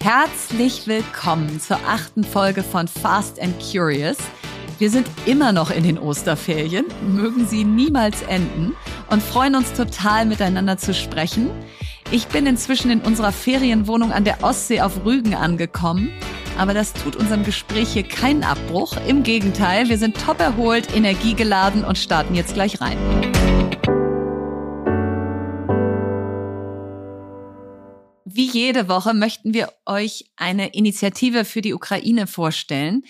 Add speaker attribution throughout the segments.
Speaker 1: Herzlich willkommen zur achten Folge von Fast and Curious. Wir sind immer noch in den Osterferien, mögen sie niemals enden und freuen uns total miteinander zu sprechen. Ich bin inzwischen in unserer Ferienwohnung an der Ostsee auf Rügen angekommen, aber das tut unserem Gespräch hier keinen Abbruch. Im Gegenteil, wir sind top erholt, energiegeladen und starten jetzt gleich rein. Wie jede Woche möchten wir euch eine Initiative für die Ukraine vorstellen.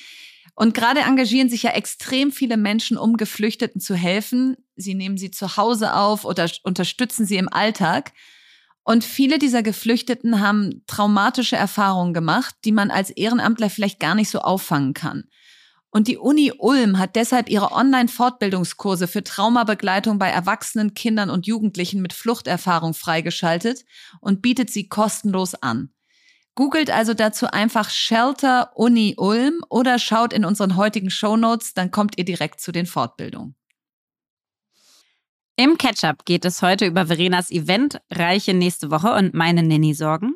Speaker 1: Und gerade engagieren sich ja extrem viele Menschen, um Geflüchteten zu helfen. Sie nehmen sie zu Hause auf oder unterstützen sie im Alltag. Und viele dieser Geflüchteten haben traumatische Erfahrungen gemacht, die man als Ehrenamtler vielleicht gar nicht so auffangen kann. Und die Uni Ulm hat deshalb ihre Online-Fortbildungskurse für Traumabegleitung bei Erwachsenen, Kindern und Jugendlichen mit Fluchterfahrung freigeschaltet und bietet sie kostenlos an. Googelt also dazu einfach Shelter Uni Ulm oder schaut in unseren heutigen Show Notes, dann kommt ihr direkt zu den Fortbildungen.
Speaker 2: Im Catch-up geht es heute über Verenas Event Reiche nächste Woche und meine Nanny-Sorgen.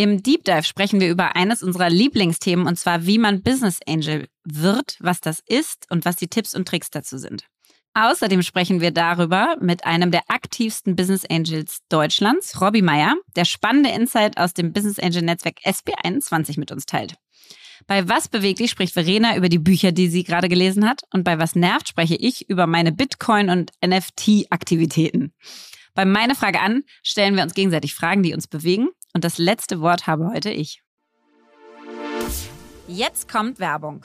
Speaker 2: Im Deep Dive sprechen wir über eines unserer Lieblingsthemen und zwar, wie man Business Angel wird, was das ist und was die Tipps und Tricks dazu sind. Außerdem sprechen wir darüber mit einem der aktivsten Business Angels Deutschlands, Robbie Meyer, der spannende Insight aus dem Business Angel Netzwerk SB21 mit uns teilt. Bei Was bewegt dich spricht Verena über die Bücher, die sie gerade gelesen hat. Und bei Was nervt spreche ich über meine Bitcoin- und NFT-Aktivitäten. Bei Meine Frage an stellen wir uns gegenseitig Fragen, die uns bewegen. Und das letzte Wort habe heute ich. Jetzt kommt Werbung.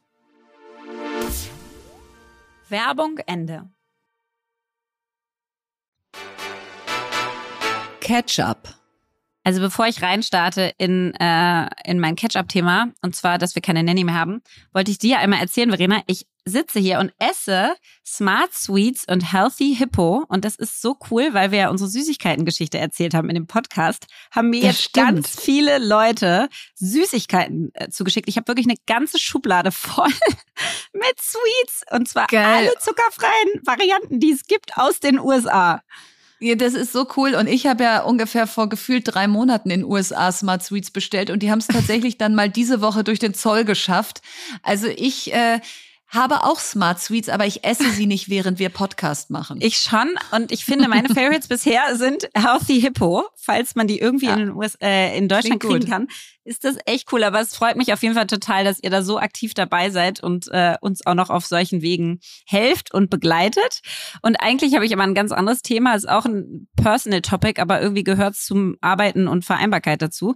Speaker 2: Werbung Ende.
Speaker 1: Ketchup.
Speaker 2: Also bevor ich reinstarte in, äh, in mein Catch-up-Thema, und zwar, dass wir keine Nanny mehr haben, wollte ich dir einmal erzählen, Verena, ich sitze hier und esse Smart Sweets und Healthy Hippo. Und das ist so cool, weil wir ja unsere Süßigkeiten-Geschichte erzählt haben in dem Podcast. Haben mir
Speaker 1: Das
Speaker 2: jetzt
Speaker 1: stimmt.
Speaker 2: ganz viele Leute Süßigkeiten äh, zugeschickt. Ich habe wirklich eine ganze Schublade voll mit Sweets. Und zwar
Speaker 1: Geil.
Speaker 2: alle zuckerfreien Varianten, die es gibt aus den USA.
Speaker 1: Ja, das ist so cool. Und ich habe ja ungefähr vor gefühlt drei Monaten in den USA Smart Sweets bestellt und die haben es tatsächlich dann mal diese Woche durch den Zoll geschafft. Also ich äh, habe auch Smart Sweets, aber ich esse sie nicht, während wir Podcast machen.
Speaker 2: Ich schon. Und ich finde, meine Favorites bisher sind Healthy Hippo. Falls man die irgendwie
Speaker 1: Ja.
Speaker 2: in, den US, äh, in Deutschland kriegen kann, ist das echt cool. Aber es freut mich auf jeden Fall total, dass ihr da so aktiv dabei seid und äh, uns auch noch auf solchen Wegen helft und begleitet. Und eigentlich habe ich aber ein ganz anderes Thema. Ist auch ein Personal Topic, aber irgendwie gehört es zum Arbeiten und Vereinbarkeit dazu.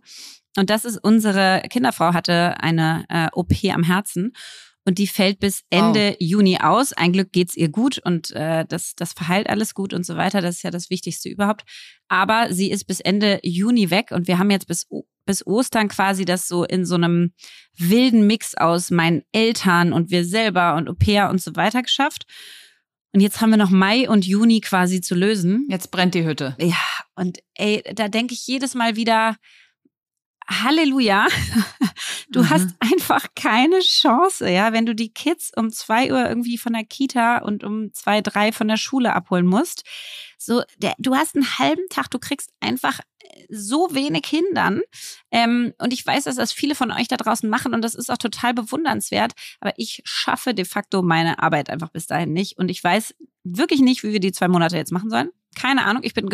Speaker 2: Und das ist unsere Kinderfrau hatte eine äh, OP am Herzen. Und die fällt bis Ende Juni aus. Ein Glück geht's ihr gut und äh, das, das verheilt alles gut und so weiter. Das ist ja das Wichtigste überhaupt. Aber sie ist bis Ende Juni weg und wir haben jetzt bis, bis Ostern quasi das so in so einem wilden Mix aus meinen Eltern und wir selber und pair und so weiter geschafft. Und jetzt haben wir noch Mai und Juni quasi zu lösen.
Speaker 1: Jetzt brennt die Hütte.
Speaker 2: Ja, und ey, da denke ich jedes Mal wieder, Halleluja, du
Speaker 1: Mhm.
Speaker 2: hast einfach keine Chance, ja, wenn du die Kids um zwei Uhr irgendwie von der Kita und um zwei, drei von der Schule abholen musst. So, der, du hast einen halben Tag, du kriegst einfach äh, so wenig hin dann. Ähm, und ich weiß, dass das viele von euch da draußen machen und das ist auch total bewundernswert. Aber ich schaffe de facto meine Arbeit einfach bis dahin nicht. Und ich weiß wirklich nicht, wie wir die zwei Monate jetzt machen sollen. Keine Ahnung. Ich bin,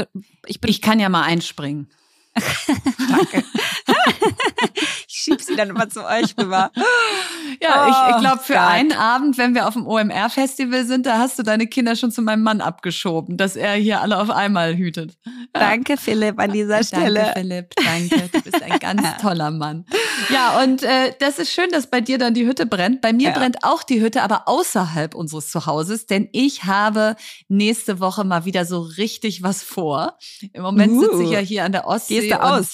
Speaker 2: ich bin,
Speaker 1: Ich kann ja mal einspringen.
Speaker 2: danke. ich schieb sie dann immer zu euch rüber.
Speaker 1: Ja, ich, ich
Speaker 2: Oh,
Speaker 1: glaube, für
Speaker 2: Gott.
Speaker 1: einen Abend, wenn wir auf dem OMR-Festival sind, da hast du deine Kinder schon zu meinem Mann abgeschoben, dass er hier alle auf einmal hütet.
Speaker 2: Danke, Philipp, an dieser Stelle.
Speaker 1: Danke, Philipp, danke. Du bist ein ganz toller Mann. Ja, und äh, das ist schön, dass bei dir dann die Hütte brennt. Bei mir
Speaker 2: Ja.
Speaker 1: brennt auch die Hütte, aber außerhalb unseres Zuhauses, denn ich habe nächste Woche mal wieder so richtig was vor. Im Moment
Speaker 2: Uh.
Speaker 1: sitze ich ja hier an der Ostsee.
Speaker 2: Gehst du
Speaker 1: und
Speaker 2: aus?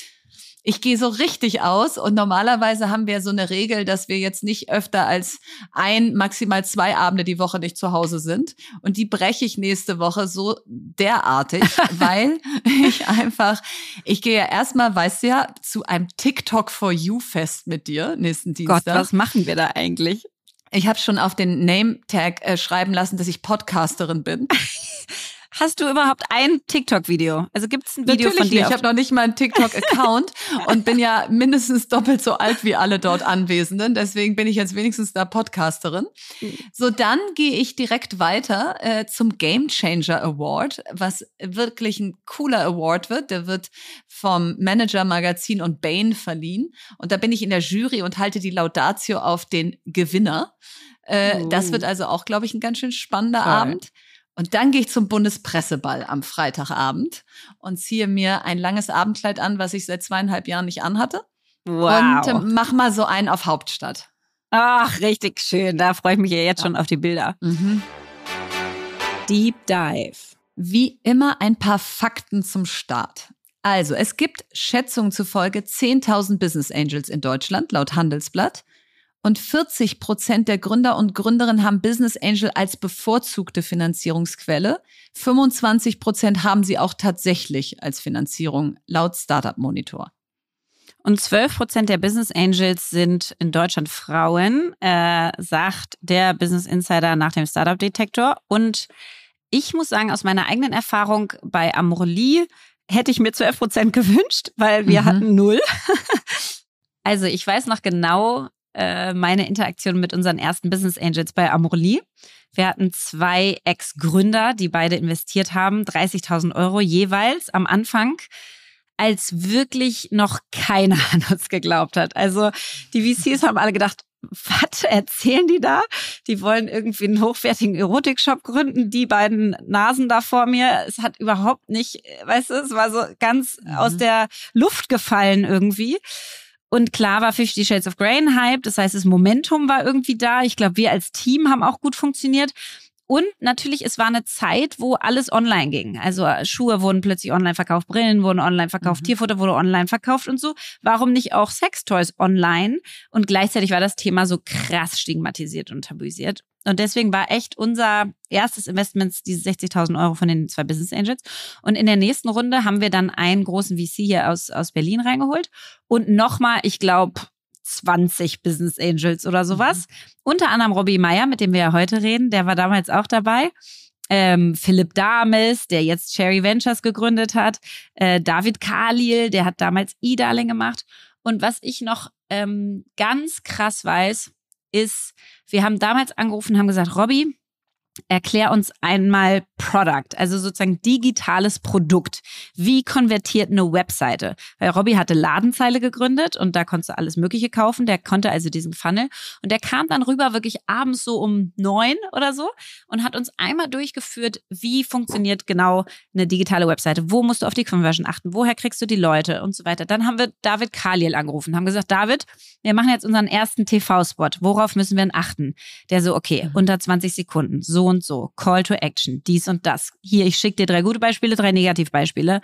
Speaker 1: Ich gehe so richtig aus und normalerweise haben wir so eine Regel, dass wir jetzt nicht öfter als ein, maximal zwei Abende die Woche nicht zu Hause sind. Und die breche ich nächste Woche so derartig, weil ich einfach, ich gehe ja erstmal, weißt du ja, zu einem TikTok for You Fest mit dir nächsten
Speaker 2: Gott,
Speaker 1: Dienstag.
Speaker 2: was machen wir da eigentlich?
Speaker 1: Ich habe schon auf den Name-Tag äh, schreiben lassen, dass ich Podcasterin bin.
Speaker 2: Hast du überhaupt ein TikTok-Video? Also gibt es ein Video
Speaker 1: Natürlich
Speaker 2: von dir?
Speaker 1: nicht. Ich habe noch nicht mal einen TikTok-Account und bin ja mindestens doppelt so alt wie alle dort Anwesenden. Deswegen bin ich jetzt wenigstens da Podcasterin. So, dann gehe ich direkt weiter äh, zum Game Changer Award, was wirklich ein cooler Award wird. Der wird vom Manager Magazin und Bain verliehen. Und da bin ich in der Jury und halte die Laudatio auf den Gewinner. Äh,
Speaker 2: Oh.
Speaker 1: Das wird also auch, glaube ich, ein ganz schön spannender
Speaker 2: Toll.
Speaker 1: Abend. Und dann gehe ich zum Bundespresseball am Freitagabend und ziehe mir ein langes Abendkleid an, was ich seit zweieinhalb Jahren nicht anhatte.
Speaker 2: wow.
Speaker 1: Und äh, mach mal so einen auf Hauptstadt.
Speaker 2: Ach, richtig schön. Da freue ich mich ja jetzt schon auf die Bilder. Deep Dive.
Speaker 1: Wie immer ein paar Fakten zum Start. Also, es gibt Schätzungen zufolge 10.000 Business Angels in Deutschland, laut Handelsblatt. Und 40 Prozent der Gründer und Gründerinnen haben Business Angel als bevorzugte Finanzierungsquelle. 25 Prozent haben sie auch tatsächlich als Finanzierung, laut Startup Monitor.
Speaker 2: Und 12 Prozent der Business Angels sind in Deutschland Frauen, äh, sagt der Business Insider nach dem Startup Detektor. Und ich muss sagen, aus meiner eigenen Erfahrung bei Amorelie hätte ich mir 12 Prozent gewünscht, weil wir
Speaker 1: Mhm.
Speaker 2: hatten null. also ich weiß noch genau, äh, meine Interaktion mit unseren ersten Business Angels bei Amorelie. Wir hatten zwei Ex-Gründer, die beide investiert haben, 30.000 Euro jeweils am Anfang als wirklich noch keiner an uns geglaubt hat. Also die VCs haben alle gedacht, was erzählen die da? Die wollen irgendwie einen hochwertigen Erotikshop gründen, die beiden Nasen da vor mir. Es hat überhaupt nicht, weißt du, es war so ganz mhm. aus der Luft gefallen irgendwie. Und klar war Fifty Shades of Grey ein Hype. Das heißt, das Momentum war irgendwie da. Ich glaube, wir als Team haben auch gut funktioniert. Und natürlich, es war eine Zeit, wo alles online ging. Also äh, Schuhe wurden plötzlich online verkauft, Brillen wurden online verkauft, mhm. Tierfutter wurde online verkauft und so. Warum nicht auch Sextoys online? Und gleichzeitig war das Thema so krass stigmatisiert und tabuisiert. Und deswegen war echt unser erstes Investment diese 60.000 Euro von den zwei Business Angels. Und in der nächsten Runde haben wir dann einen großen VC hier aus, aus Berlin reingeholt. Und nochmal, ich glaube, 20 Business Angels oder sowas. Mhm. Unter anderem Robbie Meyer, mit dem wir ja heute reden, der war damals auch dabei. Ähm, Philipp Dames, der jetzt Cherry Ventures gegründet hat. Äh, David Khalil, der hat damals E-Darling gemacht. Und was ich noch ähm, ganz krass weiß, ist, wir haben damals angerufen, haben gesagt, Robbie, Erklär uns einmal Product, also sozusagen digitales Produkt. Wie konvertiert eine Webseite? Weil Robbie hatte Ladenzeile gegründet und da konntest du alles Mögliche kaufen. Der konnte also diesen Funnel und der kam dann rüber wirklich abends so um neun oder so und hat uns einmal durchgeführt, wie funktioniert genau eine digitale Webseite. Wo musst du auf die Conversion achten? Woher kriegst du die Leute und so weiter? Dann haben wir David Kaliel angerufen, haben gesagt, David, wir machen jetzt unseren ersten TV-Spot. Worauf müssen wir denn achten? Der so, okay, mhm. unter 20 Sekunden. So und so, Call to Action, dies und das. Hier, ich schicke dir drei gute Beispiele, drei Negativbeispiele.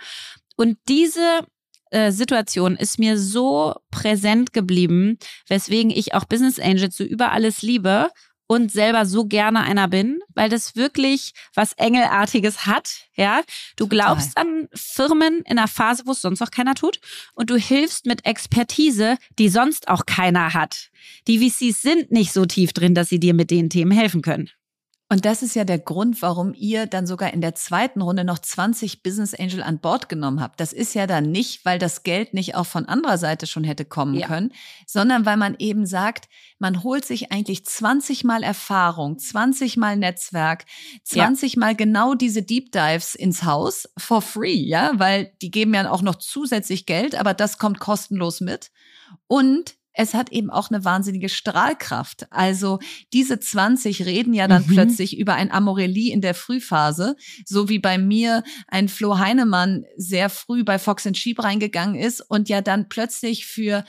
Speaker 2: Und diese äh, Situation ist mir so präsent geblieben, weswegen ich auch Business Angels so über alles liebe und selber so gerne einer bin, weil das wirklich was Engelartiges hat. Ja, du glaubst Total. an Firmen in einer Phase, wo es sonst auch keiner tut, und du hilfst mit Expertise, die sonst auch keiner hat. Die VCs sind nicht so tief drin, dass sie dir mit den Themen helfen können.
Speaker 1: Und das ist ja der Grund, warum ihr dann sogar in der zweiten Runde noch 20 Business Angel an Bord genommen habt. Das ist ja dann nicht, weil das Geld nicht auch von anderer Seite schon hätte kommen ja. können, sondern weil man eben sagt, man holt sich eigentlich 20 mal Erfahrung, 20 mal Netzwerk, 20 ja. mal genau diese Deep Dives ins Haus for free, ja, weil die geben ja auch noch zusätzlich Geld, aber das kommt kostenlos mit. Und es hat eben auch eine wahnsinnige Strahlkraft. Also diese 20 reden ja dann mhm. plötzlich über ein Amorelie in der Frühphase, so wie bei mir ein Flo Heinemann sehr früh bei Fox and Sheep reingegangen ist und ja dann plötzlich für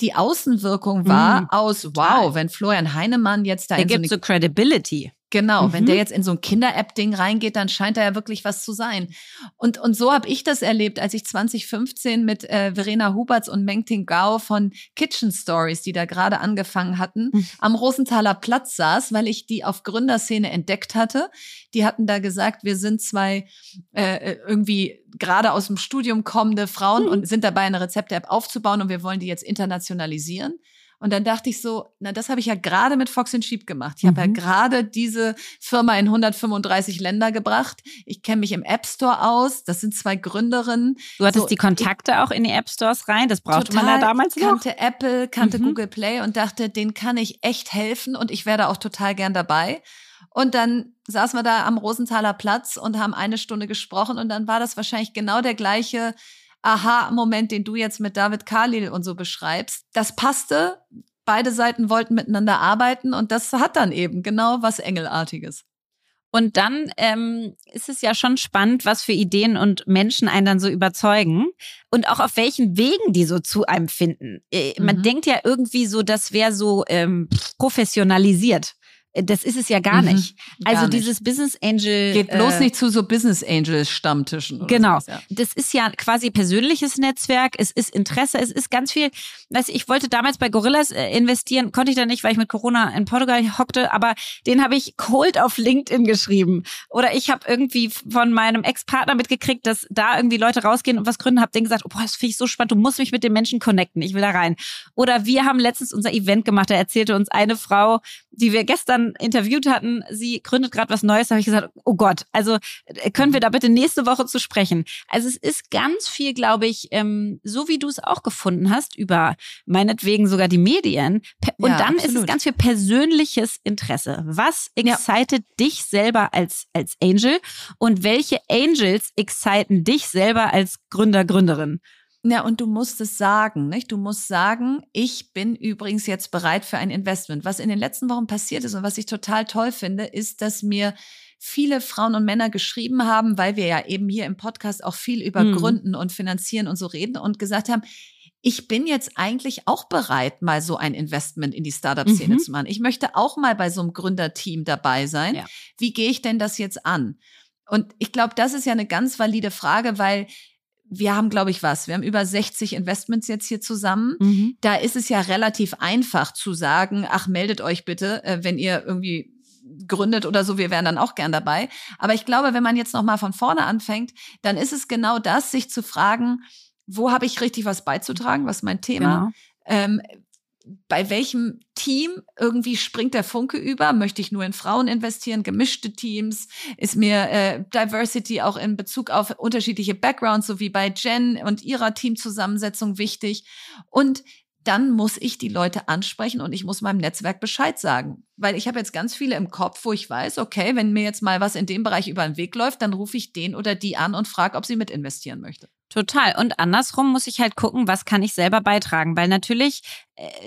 Speaker 1: die Außenwirkung war mhm, aus, wow, wenn Florian Heinemann jetzt da
Speaker 2: Der gibt so, so Credibility.
Speaker 1: Genau, mhm. wenn der jetzt in so ein Kinder-App-Ding reingeht, dann scheint da ja wirklich was zu sein. Und, und so habe ich das erlebt, als ich 2015 mit äh, Verena Huberts und Mengting Gao von Kitchen Stories, die da gerade angefangen hatten, mhm. am Rosenthaler Platz saß, weil ich die auf Gründerszene entdeckt hatte. Die hatten da gesagt, wir sind zwei äh, äh irgendwie gerade aus dem Studium kommende Frauen mhm. und sind dabei, eine Rezepte-App aufzubauen und wir wollen die jetzt internationalisieren. Und dann dachte ich so, na, das habe ich ja gerade mit Fox Sheep gemacht. Ich mhm. habe ja gerade diese Firma in 135 Länder gebracht. Ich kenne mich im App Store aus. Das sind zwei Gründerinnen.
Speaker 2: Du hattest so, die Kontakte ich, auch in die App Stores rein. Das brauchte man ja damals
Speaker 1: noch. kannte Apple, kannte mhm. Google Play und dachte, denen kann ich echt helfen und ich werde auch total gern dabei. Und dann saßen wir da am Rosenthaler Platz und haben eine Stunde gesprochen und dann war das wahrscheinlich genau der gleiche Aha-Moment, den du jetzt mit David Khalil und so beschreibst, das passte. Beide Seiten wollten miteinander arbeiten und das hat dann eben genau was Engelartiges.
Speaker 2: Und dann ähm, ist es ja schon spannend, was für Ideen und Menschen einen dann so überzeugen und auch auf welchen Wegen die so zu einem finden. Äh, man mhm. denkt ja irgendwie so, das wäre so ähm, professionalisiert. Das ist es ja gar mhm, nicht. Also gar dieses Business Angel.
Speaker 1: Geht bloß äh, nicht zu so Business Angel Stammtischen.
Speaker 2: genau. Sowas, ja. Das ist ja quasi persönliches Netzwerk. Es ist Interesse. Es ist ganz viel. Weißt, ich wollte damals bei Gorillas äh, investieren, konnte ich dann nicht, weil ich mit Corona in Portugal hockte. Aber den habe ich cold auf LinkedIn geschrieben. Oder ich habe irgendwie von meinem Ex-Partner mitgekriegt, dass da irgendwie Leute rausgehen und was gründen. Habe denen gesagt, oh, boah, das finde ich so spannend. Du musst mich mit den Menschen connecten. Ich will da rein. Oder wir haben letztens unser Event gemacht. Da erzählte uns eine Frau, die wir gestern dann interviewt hatten, sie gründet gerade was Neues, habe ich gesagt, oh Gott, also äh, können wir da bitte nächste Woche zu sprechen. Also es ist ganz viel, glaube ich, ähm, so wie du es auch gefunden hast, über meinetwegen sogar die Medien. Und ja, dann absolut. ist es ganz viel persönliches Interesse. Was excited ja. dich selber als, als Angel und welche Angels exciten dich selber als Gründer, Gründerin?
Speaker 1: Ja, und du musst es sagen, nicht? Du musst sagen, ich bin übrigens jetzt bereit für ein Investment. Was in den letzten Wochen passiert ist und was ich total toll finde, ist, dass mir viele Frauen und Männer geschrieben haben, weil wir ja eben hier im Podcast auch viel über mhm. Gründen und Finanzieren und so reden und gesagt haben, ich bin jetzt eigentlich auch bereit, mal so ein Investment in die Startup-Szene mhm. zu machen. Ich möchte auch mal bei so einem Gründerteam dabei sein. Ja. Wie gehe ich denn das jetzt an? Und ich glaube, das ist ja eine ganz valide Frage, weil wir haben, glaube ich, was? Wir haben über 60 Investments jetzt hier zusammen. Mhm. Da ist es ja relativ einfach zu sagen, ach, meldet euch bitte, äh, wenn ihr irgendwie gründet oder so, wir wären dann auch gern dabei. Aber ich glaube, wenn man jetzt noch mal von vorne anfängt, dann ist es genau das, sich zu fragen, wo habe ich richtig was beizutragen, was ist mein Thema? Genau. Ähm, bei welchem Team irgendwie springt der Funke über? Möchte ich nur in Frauen investieren, gemischte Teams? Ist mir äh, Diversity auch in Bezug auf unterschiedliche Backgrounds, so wie bei Jen und ihrer Teamzusammensetzung wichtig? Und dann muss ich die Leute ansprechen und ich muss meinem Netzwerk Bescheid sagen. Weil ich habe jetzt ganz viele im Kopf, wo ich weiß, okay, wenn mir jetzt mal was in dem Bereich über den Weg läuft, dann rufe ich den oder die an und frage, ob sie mit investieren möchte.
Speaker 2: Total. Und andersrum muss ich halt gucken, was kann ich selber beitragen. Weil natürlich,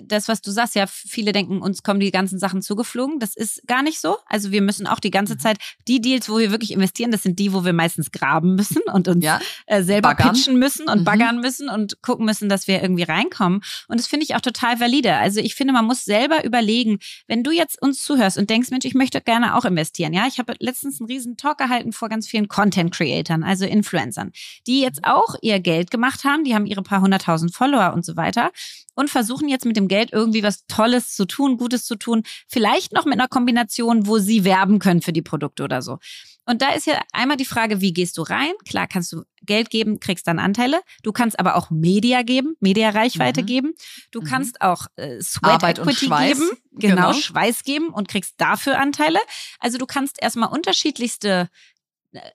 Speaker 2: das, was du sagst, ja, viele denken, uns kommen die ganzen Sachen zugeflogen. Das ist gar nicht so. Also wir müssen auch die ganze mhm. Zeit, die Deals, wo wir wirklich investieren, das sind die, wo wir meistens graben müssen und uns ja. äh, selber baggern. pitchen müssen und mhm. baggern müssen und gucken müssen, dass wir irgendwie reinkommen. Und das finde ich auch total valide. Also ich finde, man muss selber überlegen, wenn du jetzt uns zuhörst und denkst, Mensch, ich möchte gerne auch investieren. Ja, ich habe letztens einen riesen Talk gehalten vor ganz vielen Content-Creatern, also Influencern, die jetzt auch ihr Geld gemacht haben. Die haben ihre paar hunderttausend Follower und so weiter und versuchen jetzt mit dem Geld irgendwie was Tolles zu tun, Gutes zu tun. Vielleicht noch mit einer Kombination, wo sie werben können für die Produkte oder so. Und da ist ja einmal die Frage, wie gehst du rein? Klar kannst du Geld geben, kriegst dann Anteile. Du kannst aber auch Media geben, Media-Reichweite mhm. geben. Du mhm. kannst auch äh, Sweat Arbeit Equity geben, genau, genau, Schweiß geben und kriegst dafür Anteile. Also du kannst erstmal unterschiedlichste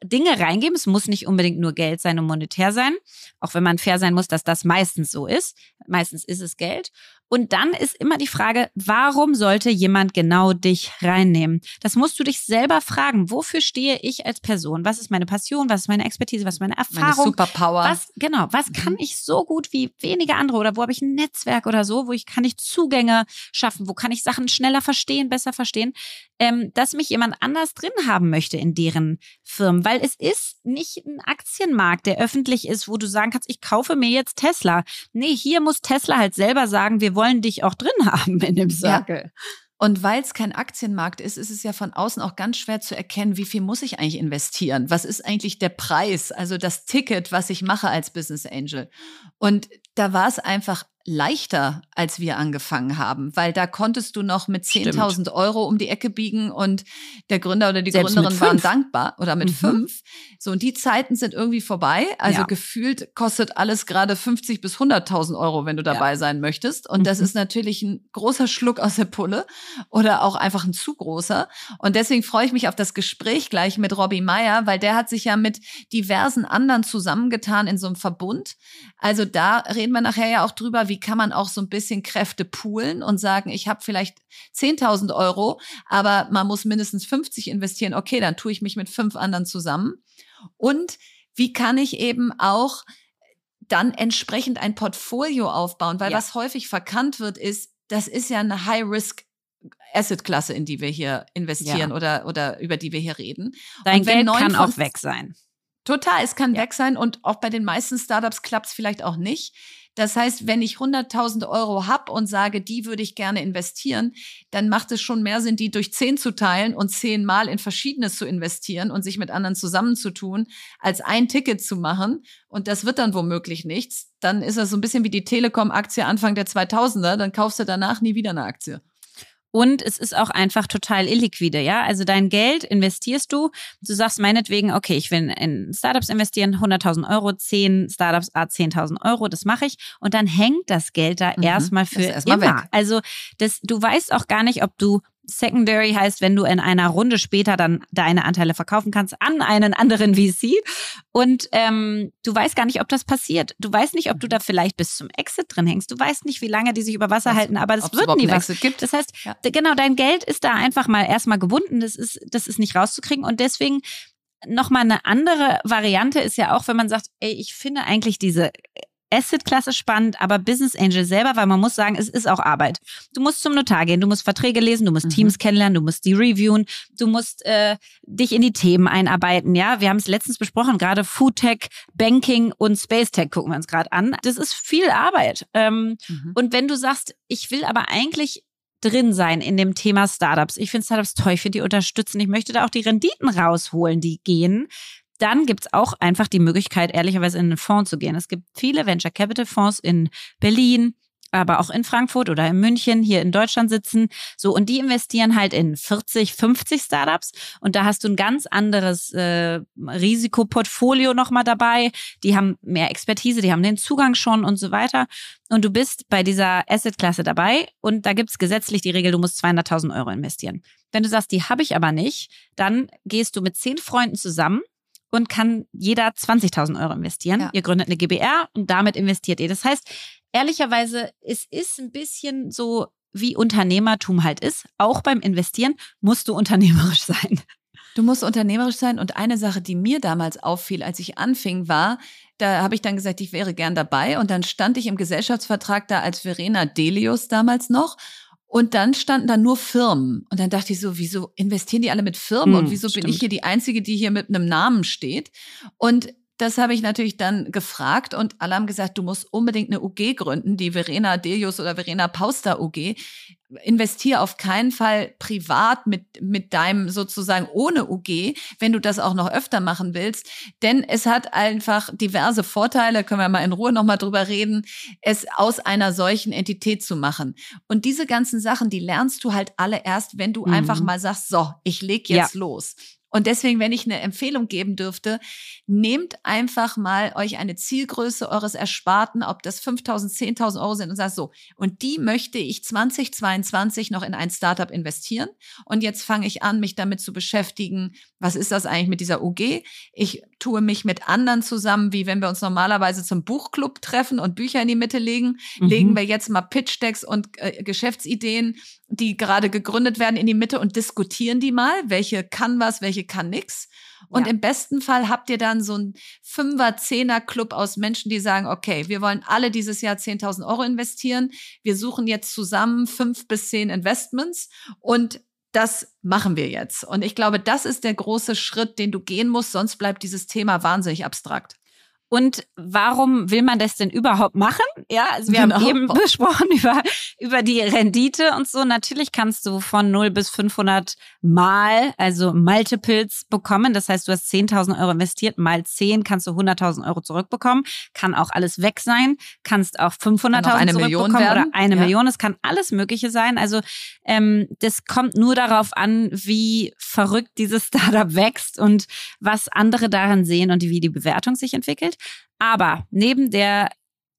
Speaker 2: Dinge reingeben. Es muss nicht unbedingt nur Geld sein und monetär sein, auch wenn man fair sein muss, dass das meistens so ist. Meistens ist es Geld. Und dann ist immer die Frage, warum sollte jemand genau dich reinnehmen? Das musst du dich selber fragen. Wofür stehe ich als Person? Was ist meine Passion? Was ist meine Expertise? Was ist meine Erfahrung? Meine
Speaker 1: Superpower.
Speaker 2: Was, genau. Was kann mhm. ich so gut wie wenige andere? Oder wo habe ich ein Netzwerk oder so? Wo ich, kann ich Zugänge schaffen? Wo kann ich Sachen schneller verstehen, besser verstehen? Ähm, dass mich jemand anders drin haben möchte in deren Firmen. Weil es ist nicht ein Aktienmarkt, der öffentlich ist, wo du sagen kannst, ich kaufe mir jetzt Tesla. Nee, hier muss Tesla halt selber sagen, wir wollen wollen dich auch drin haben in dem Circle. Ja.
Speaker 1: Und weil es kein Aktienmarkt ist, ist es ja von außen auch ganz schwer zu erkennen, wie viel muss ich eigentlich investieren? Was ist eigentlich der Preis, also das Ticket, was ich mache als Business Angel? Und da war es einfach leichter, als wir angefangen haben, weil da konntest du noch mit 10.000 Euro um die Ecke biegen und der Gründer oder die Selbst Gründerin waren dankbar oder mit mhm. fünf. So, und die Zeiten sind irgendwie vorbei. Also ja. gefühlt kostet alles gerade 50 bis 100.000 Euro, wenn du dabei ja. sein möchtest. Und mhm. das ist natürlich ein großer Schluck aus der Pulle oder auch einfach ein zu großer. Und deswegen freue ich mich auf das Gespräch gleich mit Robbie Meyer, weil der hat sich ja mit diversen anderen zusammengetan in so einem Verbund. Also da reden wir nachher ja auch drüber, wie wie kann man auch so ein bisschen Kräfte poolen und sagen, ich habe vielleicht 10.000 Euro, aber man muss mindestens 50 investieren. Okay, dann tue ich mich mit fünf anderen zusammen. Und wie kann ich eben auch dann entsprechend ein Portfolio aufbauen? Weil ja. was häufig verkannt wird, ist, das ist ja eine High-Risk Asset-Klasse, in die wir hier investieren ja. oder, oder über die wir hier reden.
Speaker 2: Dein Geld kann auch weg sein.
Speaker 1: Total, es kann ja. weg sein und auch bei den meisten Startups klappt es vielleicht auch nicht. Das heißt, wenn ich 100.000 Euro habe und sage, die würde ich gerne investieren, dann macht es schon mehr Sinn, die durch zehn zu teilen und zehnmal in Verschiedenes zu investieren und sich mit anderen zusammenzutun, als ein Ticket zu machen. Und das wird dann womöglich nichts. Dann ist das so ein bisschen wie die Telekom-Aktie Anfang der 2000er. Dann kaufst du danach nie wieder eine Aktie.
Speaker 2: Und es ist auch einfach total illiquide, ja. Also dein Geld investierst du. Du sagst meinetwegen, okay, ich will in Startups investieren, 100.000 Euro, 10 Startups, a 10.000 Euro, das mache ich. Und dann hängt das Geld da mhm, erstmal für erst immer. Weg. Also das, du weißt auch gar nicht, ob du Secondary heißt, wenn du in einer Runde später dann deine Anteile verkaufen kannst an einen anderen VC und ähm, du weißt gar nicht, ob das passiert. Du weißt nicht, ob du da vielleicht bis zum Exit drin hängst. Du weißt nicht, wie lange die sich über Wasser was, halten, aber das wird nie was. Gibt. Das heißt, ja. genau, dein Geld ist da einfach mal erstmal gebunden. Das ist, das ist nicht rauszukriegen und deswegen nochmal eine andere Variante ist ja auch, wenn man sagt, ey, ich finde eigentlich diese Asset-Klasse spannend, aber Business Angel selber, weil man muss sagen, es ist auch Arbeit. Du musst zum Notar gehen, du musst Verträge lesen, du musst mhm. Teams kennenlernen, du musst die reviewen, du musst äh, dich in die Themen einarbeiten. Ja, wir haben es letztens besprochen, gerade Foodtech, Banking und Space Tech gucken wir uns gerade an. Das ist viel Arbeit. Ähm, mhm. Und wenn du sagst, ich will aber eigentlich drin sein in dem Thema Startups. Ich finde Startups toll, ich finde die unterstützen. Ich möchte da auch die Renditen rausholen, die gehen dann gibt es auch einfach die Möglichkeit, ehrlicherweise in einen Fonds zu gehen. Es gibt viele Venture Capital Fonds in Berlin, aber auch in Frankfurt oder in München, hier in Deutschland sitzen. So, und die investieren halt in 40, 50 Startups. Und da hast du ein ganz anderes äh, Risikoportfolio nochmal dabei. Die haben mehr Expertise, die haben den Zugang schon und so weiter. Und du bist bei dieser Asset-Klasse dabei. Und da gibt's gesetzlich die Regel, du musst 200.000 Euro investieren. Wenn du sagst, die habe ich aber nicht, dann gehst du mit zehn Freunden zusammen und kann jeder 20.000 Euro investieren. Ja. Ihr gründet eine GBR und damit investiert ihr. Das heißt, ehrlicherweise, es ist ein bisschen so, wie Unternehmertum halt ist. Auch beim Investieren musst du unternehmerisch sein.
Speaker 1: Du musst unternehmerisch sein. Und eine Sache, die mir damals auffiel, als ich anfing, war, da habe ich dann gesagt, ich wäre gern dabei. Und dann stand ich im Gesellschaftsvertrag da als Verena Delius damals noch. Und dann standen da nur Firmen. Und dann dachte ich so, wieso investieren die alle mit Firmen? Hm, und wieso stimmt. bin ich hier die Einzige, die hier mit einem Namen steht? Und das habe ich natürlich dann gefragt und alle haben gesagt, du musst unbedingt eine UG gründen, die Verena Delius oder Verena Pauster UG investier auf keinen Fall privat mit, mit deinem sozusagen ohne UG, wenn du das auch noch öfter machen willst. Denn es hat einfach diverse Vorteile, können wir mal in Ruhe nochmal drüber reden, es aus einer solchen Entität zu machen. Und diese ganzen Sachen, die lernst du halt alle erst, wenn du mhm. einfach mal sagst, so, ich leg jetzt ja. los. Und deswegen, wenn ich eine Empfehlung geben dürfte, nehmt einfach mal euch eine Zielgröße eures Ersparten, ob das 5.000, 10.000 Euro sind und sagt so, und die möchte ich 2022 noch in ein Startup investieren. Und jetzt fange ich an, mich damit zu beschäftigen, was ist das eigentlich mit dieser UG? Ich tue mich mit anderen zusammen, wie wenn wir uns normalerweise zum Buchclub treffen und Bücher in die Mitte legen, mhm. legen wir jetzt mal Pitch-Decks und äh, Geschäftsideen, die gerade gegründet werden, in die Mitte und diskutieren die mal, welche kann was, welche kann nix. Und ja. im besten Fall habt ihr dann so ein Fünfer, Zehner Club aus Menschen, die sagen, okay, wir wollen alle dieses Jahr 10.000 Euro investieren. Wir suchen jetzt zusammen fünf bis zehn Investments und das machen wir jetzt. Und ich glaube, das ist der große Schritt, den du gehen musst, sonst bleibt dieses Thema wahnsinnig abstrakt.
Speaker 2: Und warum will man das denn überhaupt machen? Ja, also wir genau. haben eben besprochen über, über die Rendite und so. Natürlich kannst du von 0 bis 500 mal, also Multiples bekommen. Das heißt, du hast 10.000 Euro investiert, mal 10 kannst du 100.000 Euro zurückbekommen. Kann auch alles weg sein. Kannst auch 500.000 zurückbekommen oder eine ja. Million. Es kann alles Mögliche sein. Also ähm, das kommt nur darauf an, wie verrückt dieses Startup wächst und was andere daran sehen und wie die Bewertung sich entwickelt. Aber neben der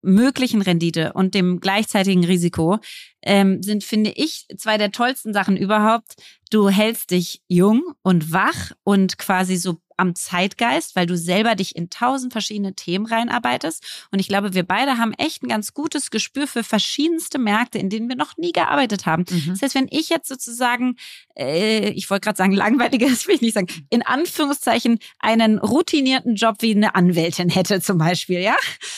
Speaker 2: möglichen Rendite und dem gleichzeitigen Risiko ähm, sind, finde ich, zwei der tollsten Sachen überhaupt. Du hältst dich jung und wach und quasi so am Zeitgeist, weil du selber dich in tausend verschiedene Themen reinarbeitest. Und ich glaube, wir beide haben echt ein ganz gutes Gespür für verschiedenste Märkte, in denen wir noch nie gearbeitet haben. Mhm. Das heißt, wenn ich jetzt sozusagen, äh, ich wollte gerade sagen, langweiliges will ich nicht sagen, in Anführungszeichen einen routinierten Job wie eine Anwältin hätte zum Beispiel, ja?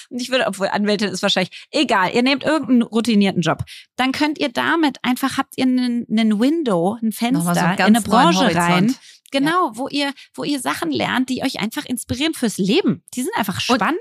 Speaker 2: Und ich würde, obwohl Anwältin ist wahrscheinlich egal, ihr nehmt irgendeinen routinierten Job, dann könnt ihr damit einfach, habt ihr einen, einen Window, ein Fenster so in eine Branche rein Genau, ja. wo ihr, wo ihr Sachen lernt, die euch einfach inspirieren fürs Leben. Die sind einfach spannend.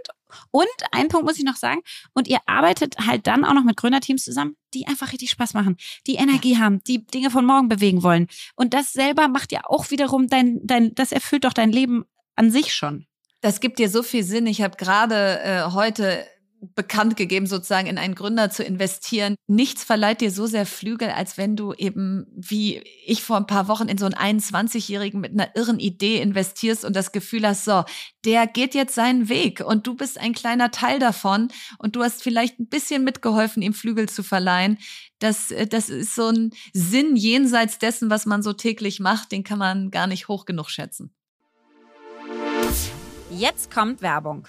Speaker 2: Und, und ein Punkt muss ich noch sagen, und ihr arbeitet halt dann auch noch mit Gründerteams zusammen, die einfach richtig Spaß machen, die Energie ja. haben, die Dinge von morgen bewegen wollen. Und das selber macht ja auch wiederum dein, dein, das erfüllt doch dein Leben an sich schon.
Speaker 1: Das gibt dir so viel Sinn. Ich habe gerade äh, heute bekannt gegeben, sozusagen in einen Gründer zu investieren. Nichts verleiht dir so sehr Flügel, als wenn du eben, wie ich vor ein paar Wochen, in so einen 21-Jährigen mit einer irren Idee investierst und das Gefühl hast, so, der geht jetzt seinen Weg und du bist ein kleiner Teil davon und du hast vielleicht ein bisschen mitgeholfen, ihm Flügel zu verleihen. Das, äh, das ist so ein Sinn jenseits dessen, was man so täglich macht, den kann man gar nicht hoch genug schätzen.
Speaker 2: Jetzt kommt Werbung.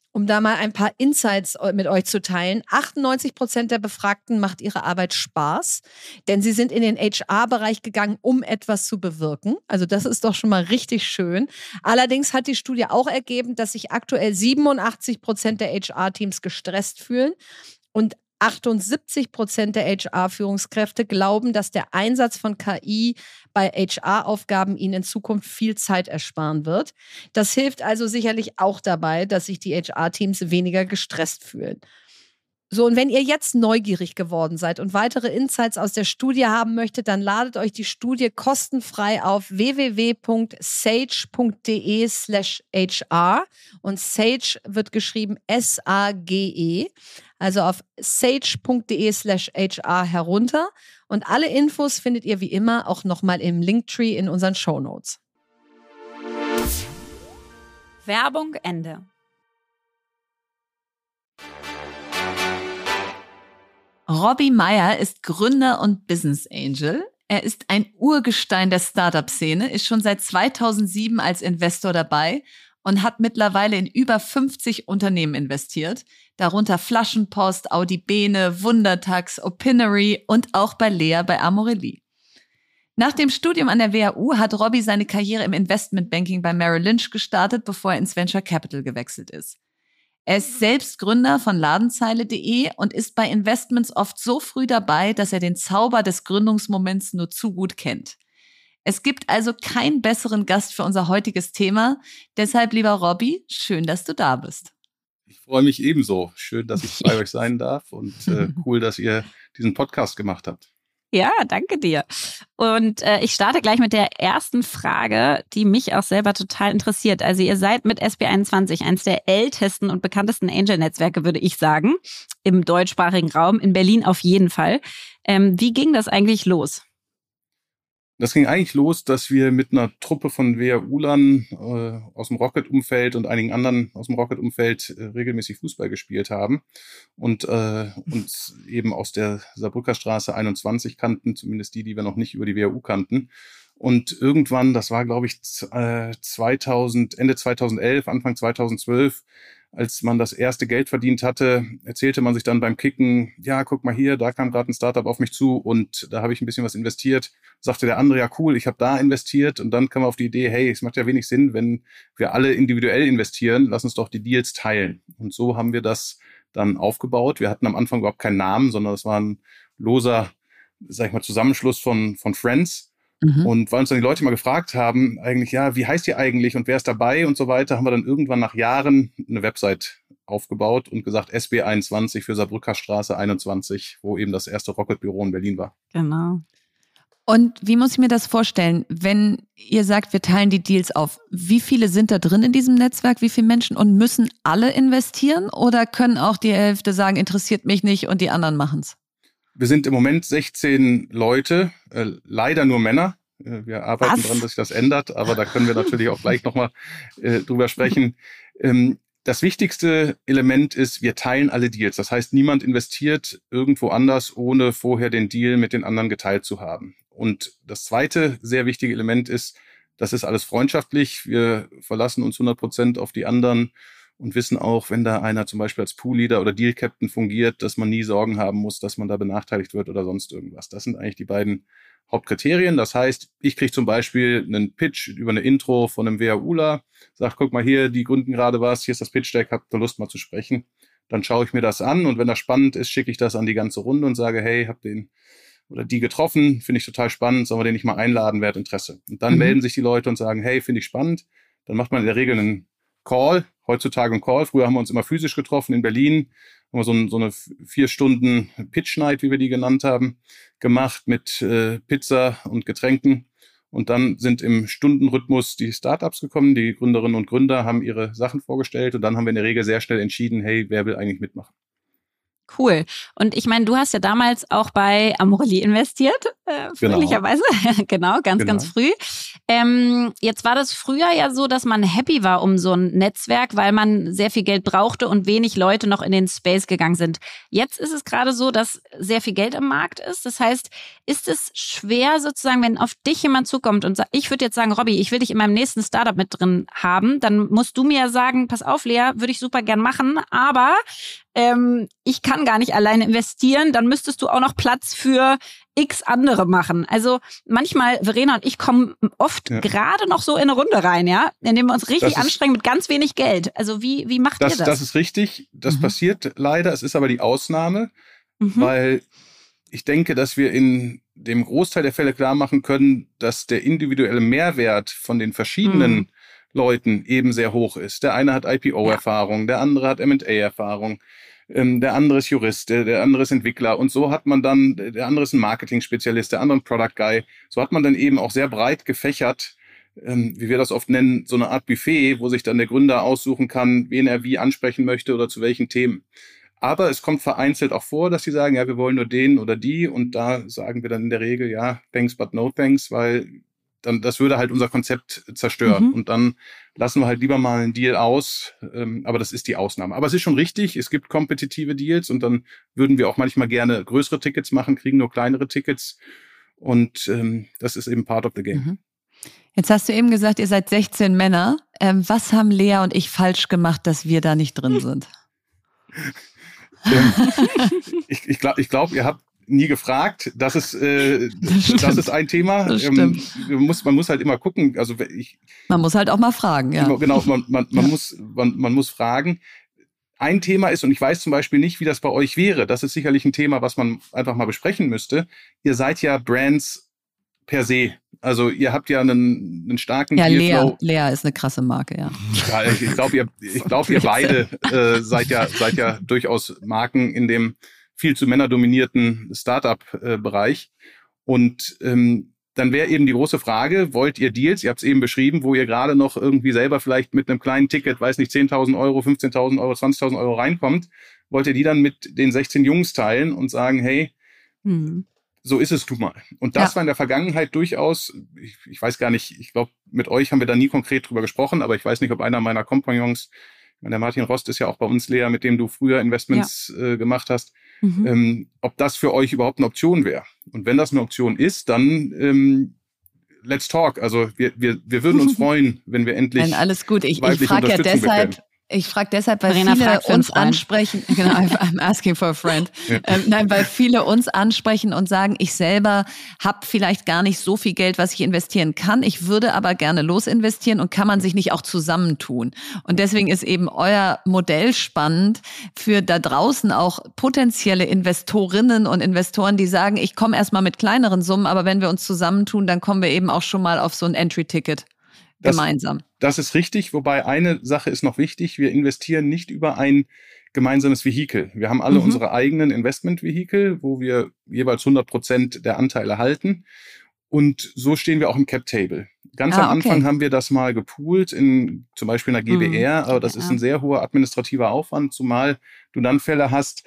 Speaker 3: um da mal ein paar Insights mit euch zu teilen. 98 Prozent der Befragten macht ihre Arbeit Spaß, denn sie sind in den HR-Bereich gegangen, um etwas zu bewirken. Also das ist doch schon mal richtig schön. Allerdings hat die Studie auch ergeben, dass sich aktuell 87 Prozent der HR-Teams gestresst fühlen und 78 Prozent der HR-Führungskräfte glauben, dass der Einsatz von KI bei HR-Aufgaben ihnen in Zukunft viel Zeit ersparen wird. Das hilft also sicherlich auch dabei, dass sich die HR-Teams weniger gestresst fühlen. So, und wenn ihr jetzt neugierig geworden seid und weitere Insights aus der Studie haben möchtet, dann ladet euch die Studie kostenfrei auf www.sage.de slash HR und Sage wird geschrieben S-A-G-E, also auf sage.de slash HR herunter und alle Infos findet ihr wie immer auch nochmal im Linktree in unseren Show Notes.
Speaker 2: Werbung Ende.
Speaker 1: Robbie Meyer ist Gründer und Business Angel. Er ist ein Urgestein der Startup-Szene, ist schon seit 2007 als Investor dabei und hat mittlerweile in über 50 Unternehmen investiert, darunter Flaschenpost, Audi Bene, Wundertax, Opinory und auch bei Lea bei Amorelli. Nach dem Studium an der WHU hat Robbie seine Karriere im Investmentbanking bei Merrill Lynch gestartet, bevor er ins Venture Capital gewechselt ist. Er ist selbst Gründer von Ladenzeile.de und ist bei Investments oft so früh dabei, dass er den Zauber des Gründungsmoments nur zu gut kennt. Es gibt also keinen besseren Gast für unser heutiges Thema. Deshalb, lieber Robby, schön, dass du da bist.
Speaker 4: Ich freue mich ebenso. Schön, dass ich bei euch sein darf und äh, cool, dass ihr diesen Podcast gemacht habt.
Speaker 2: Ja, danke dir. Und äh, ich starte gleich mit der ersten Frage, die mich auch selber total interessiert. Also ihr seid mit SB21 eines der ältesten und bekanntesten Angel-Netzwerke, würde ich sagen, im deutschsprachigen Raum, in Berlin auf jeden Fall. Ähm, wie ging das eigentlich los?
Speaker 4: Das ging eigentlich los, dass wir mit einer Truppe von WHU-Lern äh, aus dem Rocket-Umfeld und einigen anderen aus dem Rocket-Umfeld äh, regelmäßig Fußball gespielt haben und äh, uns eben aus der Saarbrücker Straße 21 kannten, zumindest die, die wir noch nicht über die WHU kannten. Und irgendwann, das war glaube ich 2000, äh, Ende 2011, Anfang 2012, als man das erste Geld verdient hatte, erzählte man sich dann beim Kicken, ja, guck mal hier, da kam gerade ein Startup auf mich zu und da habe ich ein bisschen was investiert. Sagte der andere, ja cool, ich habe da investiert und dann kam auf die Idee, hey, es macht ja wenig Sinn, wenn wir alle individuell investieren, lass uns doch die Deals teilen. Und so haben wir das dann aufgebaut. Wir hatten am Anfang überhaupt keinen Namen, sondern es war ein loser, sag ich mal, Zusammenschluss von, von Friends Mhm. Und weil uns dann die Leute mal gefragt haben, eigentlich, ja, wie heißt ihr eigentlich und wer ist dabei und so weiter, haben wir dann irgendwann nach Jahren eine Website aufgebaut und gesagt SB21 für Saarbrücker Straße 21, wo eben das erste Rocket-Büro in Berlin war.
Speaker 2: Genau.
Speaker 1: Und wie muss ich mir das vorstellen, wenn ihr sagt, wir teilen die Deals auf? Wie viele sind da drin in diesem Netzwerk? Wie viele Menschen? Und müssen alle investieren? Oder können auch die Hälfte sagen, interessiert mich nicht und die anderen machen's?
Speaker 4: Wir sind im Moment 16 Leute, äh, leider nur Männer. Äh, wir arbeiten daran, dass sich das ändert, aber da können wir natürlich auch gleich nochmal äh, drüber sprechen. Ähm, das wichtigste Element ist, wir teilen alle Deals. Das heißt, niemand investiert irgendwo anders, ohne vorher den Deal mit den anderen geteilt zu haben. Und das zweite sehr wichtige Element ist, das ist alles freundschaftlich. Wir verlassen uns 100 Prozent auf die anderen und wissen auch, wenn da einer zum Beispiel als Poolleader oder Deal Captain fungiert, dass man nie Sorgen haben muss, dass man da benachteiligt wird oder sonst irgendwas. Das sind eigentlich die beiden Hauptkriterien. Das heißt, ich kriege zum Beispiel einen Pitch über eine Intro von einem WHUler, sag, guck mal hier, die gründen gerade was, hier ist das Pitch-Deck, habt ihr Lust mal zu sprechen? Dann schaue ich mir das an und wenn das spannend ist, schicke ich das an die ganze Runde und sage, hey, hab den oder die getroffen, finde ich total spannend, sollen wir den nicht mal einladen, wer hat Interesse? Und dann mhm. melden sich die Leute und sagen, hey, finde ich spannend. Dann macht man in der Regel einen Call, heutzutage einen Call. Früher haben wir uns immer physisch getroffen in Berlin, haben wir so, ein, so eine vier Stunden Pitch Night, wie wir die genannt haben, gemacht mit äh, Pizza und Getränken. Und dann sind im Stundenrhythmus die Startups gekommen, die Gründerinnen und Gründer haben ihre Sachen vorgestellt und dann haben wir in der Regel sehr schnell entschieden, hey, wer will eigentlich mitmachen?
Speaker 2: Cool. Und ich meine, du hast ja damals auch bei Amorelie investiert, äh, genau. fröhlicherweise. Genau. genau, ganz, genau. ganz früh. Ähm, jetzt war das früher ja so, dass man happy war um so ein Netzwerk, weil man sehr viel Geld brauchte und wenig Leute noch in den Space gegangen sind. Jetzt ist es gerade so, dass sehr viel Geld im Markt ist. Das heißt, ist es schwer sozusagen, wenn auf dich jemand zukommt und sagt, ich würde jetzt sagen, Robby, ich will dich in meinem nächsten Startup mit drin haben, dann musst du mir sagen, pass auf, Lea, würde ich super gern machen, aber ähm, ich kann gar nicht alleine investieren, dann müsstest du auch noch Platz für x andere machen. Also manchmal, Verena und ich kommen oft ja. gerade noch so in eine Runde rein, ja, indem wir uns richtig anstrengen mit ganz wenig Geld. Also wie, wie macht
Speaker 4: das,
Speaker 2: ihr das?
Speaker 4: Das ist richtig. Das mhm. passiert leider. Es ist aber die Ausnahme, mhm. weil ich denke, dass wir in dem Großteil der Fälle klar machen können, dass der individuelle Mehrwert von den verschiedenen mhm. Leuten eben sehr hoch ist. Der eine hat IPO-Erfahrung, der andere hat M&A-Erfahrung, ähm, der andere ist Jurist, der, der andere ist Entwickler und so hat man dann, der andere ist ein Marketing-Spezialist, der andere ein Product Guy. So hat man dann eben auch sehr breit gefächert, ähm, wie wir das oft nennen, so eine Art Buffet, wo sich dann der Gründer aussuchen kann, wen er wie ansprechen möchte oder zu welchen Themen. Aber es kommt vereinzelt auch vor, dass sie sagen, ja, wir wollen nur den oder die und da sagen wir dann in der Regel, ja, thanks but no thanks, weil dann das würde halt unser Konzept zerstören. Mhm. Und dann lassen wir halt lieber mal einen Deal aus. Ähm, aber das ist die Ausnahme. Aber es ist schon richtig, es gibt kompetitive Deals und dann würden wir auch manchmal gerne größere Tickets machen, kriegen nur kleinere Tickets. Und ähm, das ist eben part of the game. Mhm.
Speaker 1: Jetzt hast du eben gesagt, ihr seid 16 Männer. Ähm, was haben Lea und ich falsch gemacht, dass wir da nicht drin sind?
Speaker 4: Ähm, ich ich glaube, ich glaub, ihr habt nie gefragt. Das ist, äh, das, das, ist ein Thema. Das ähm, man, muss, man muss halt immer gucken. Also ich,
Speaker 1: man muss halt auch mal fragen, ja.
Speaker 4: Genau, man, man, man, ja. muss, man, man muss fragen. Ein Thema ist, und ich weiß zum Beispiel nicht, wie das bei euch wäre, das ist sicherlich ein Thema, was man einfach mal besprechen müsste. Ihr seid ja Brands per se. Also ihr habt ja einen, einen starken
Speaker 1: Ja, Lea, Lea ist eine krasse Marke, ja.
Speaker 4: ja ich glaube, ihr, ich glaub, ihr beide äh, seid, ja, seid ja durchaus Marken in dem viel zu männerdominierten Startup-Bereich. Und ähm, dann wäre eben die große Frage, wollt ihr Deals, ihr habt es eben beschrieben, wo ihr gerade noch irgendwie selber vielleicht mit einem kleinen Ticket, weiß nicht, 10.000 Euro, 15.000 Euro, 20.000 Euro reinkommt, wollt ihr die dann mit den 16 Jungs teilen und sagen, hey, hm. so ist es du mal. Und das ja. war in der Vergangenheit durchaus, ich, ich weiß gar nicht, ich glaube, mit euch haben wir da nie konkret drüber gesprochen, aber ich weiß nicht, ob einer meiner Kompagnons, der Martin Rost ist ja auch bei uns Lea, mit dem du früher Investments ja. äh, gemacht hast, mhm. ähm, ob das für euch überhaupt eine Option wäre. Und wenn das eine Option ist, dann ähm, let's talk. Also wir, wir, wir würden uns freuen, wenn wir endlich.
Speaker 1: Nein, alles gut. Ich, ich frage ja deshalb, ich frage deshalb, weil Verena viele uns ansprechen. Genau, I'm asking for a friend. Ähm, nein, weil viele uns ansprechen und sagen, ich selber habe vielleicht gar nicht so viel Geld, was ich investieren kann. Ich würde aber gerne losinvestieren und kann man sich nicht auch zusammentun. Und deswegen ist eben euer Modell spannend für da draußen auch potenzielle Investorinnen und Investoren, die sagen, ich komme erstmal mit kleineren Summen, aber wenn wir uns zusammentun, dann kommen wir eben auch schon mal auf so ein Entry-Ticket gemeinsam.
Speaker 4: Das ist richtig, wobei eine Sache ist noch wichtig. Wir investieren nicht über ein gemeinsames Vehikel. Wir haben alle mhm. unsere eigenen Investmentvehikel, wo wir jeweils 100 Prozent der Anteile halten. Und so stehen wir auch im Cap Table. Ganz ah, am Anfang okay. haben wir das mal gepoolt in zum Beispiel einer GBR, mhm. aber das ja. ist ein sehr hoher administrativer Aufwand, zumal du dann Fälle hast,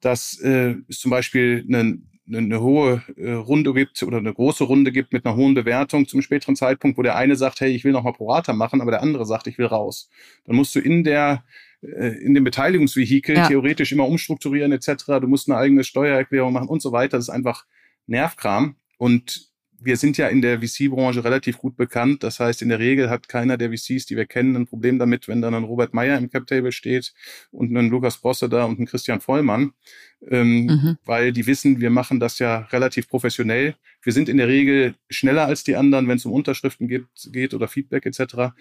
Speaker 4: dass äh, es zum Beispiel einen eine, hohe äh, Runde gibt oder eine große Runde gibt mit einer hohen Bewertung zum späteren Zeitpunkt, wo der eine sagt, hey, ich will noch mal Prorata machen, aber der andere sagt, ich will raus. Dann musst du in der äh, in dem Beteiligungsvehikel ja. theoretisch immer umstrukturieren etc. Du musst eine eigene Steuererklärung machen und so weiter. Das ist einfach Nervkram. Und wir sind ja in der VC-Branche relativ gut bekannt. Das heißt, in der Regel hat keiner der VCs, die wir kennen, ein Problem damit, wenn dann ein Robert Meyer im Cap-Table steht und ein Lukas Bosse da und ein Christian Vollmann, ähm, mhm. weil die wissen, wir machen das ja relativ professionell. Wir sind in der Regel schneller als die anderen, wenn es um Unterschriften geht, geht oder Feedback etc.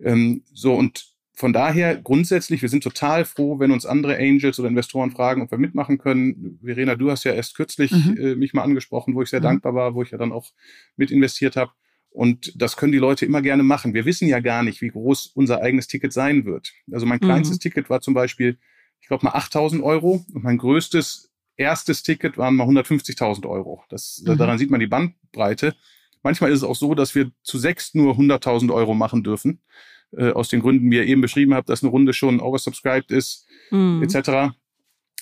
Speaker 4: Ähm, so und von daher grundsätzlich, wir sind total froh, wenn uns andere Angels oder Investoren fragen, ob wir mitmachen können. Verena, du hast ja erst kürzlich mhm. äh, mich mal angesprochen, wo ich sehr mhm. dankbar war, wo ich ja dann auch mit investiert habe. Und das können die Leute immer gerne machen. Wir wissen ja gar nicht, wie groß unser eigenes Ticket sein wird. Also mein kleinstes mhm. Ticket war zum Beispiel, ich glaube mal 8000 Euro und mein größtes erstes Ticket waren mal 150.000 Euro. Das, mhm. Daran sieht man die Bandbreite. Manchmal ist es auch so, dass wir zu sechs nur 100.000 Euro machen dürfen äh, aus den Gründen, wie ihr eben beschrieben habt, dass eine Runde schon oversubscribed ist, mhm. etc.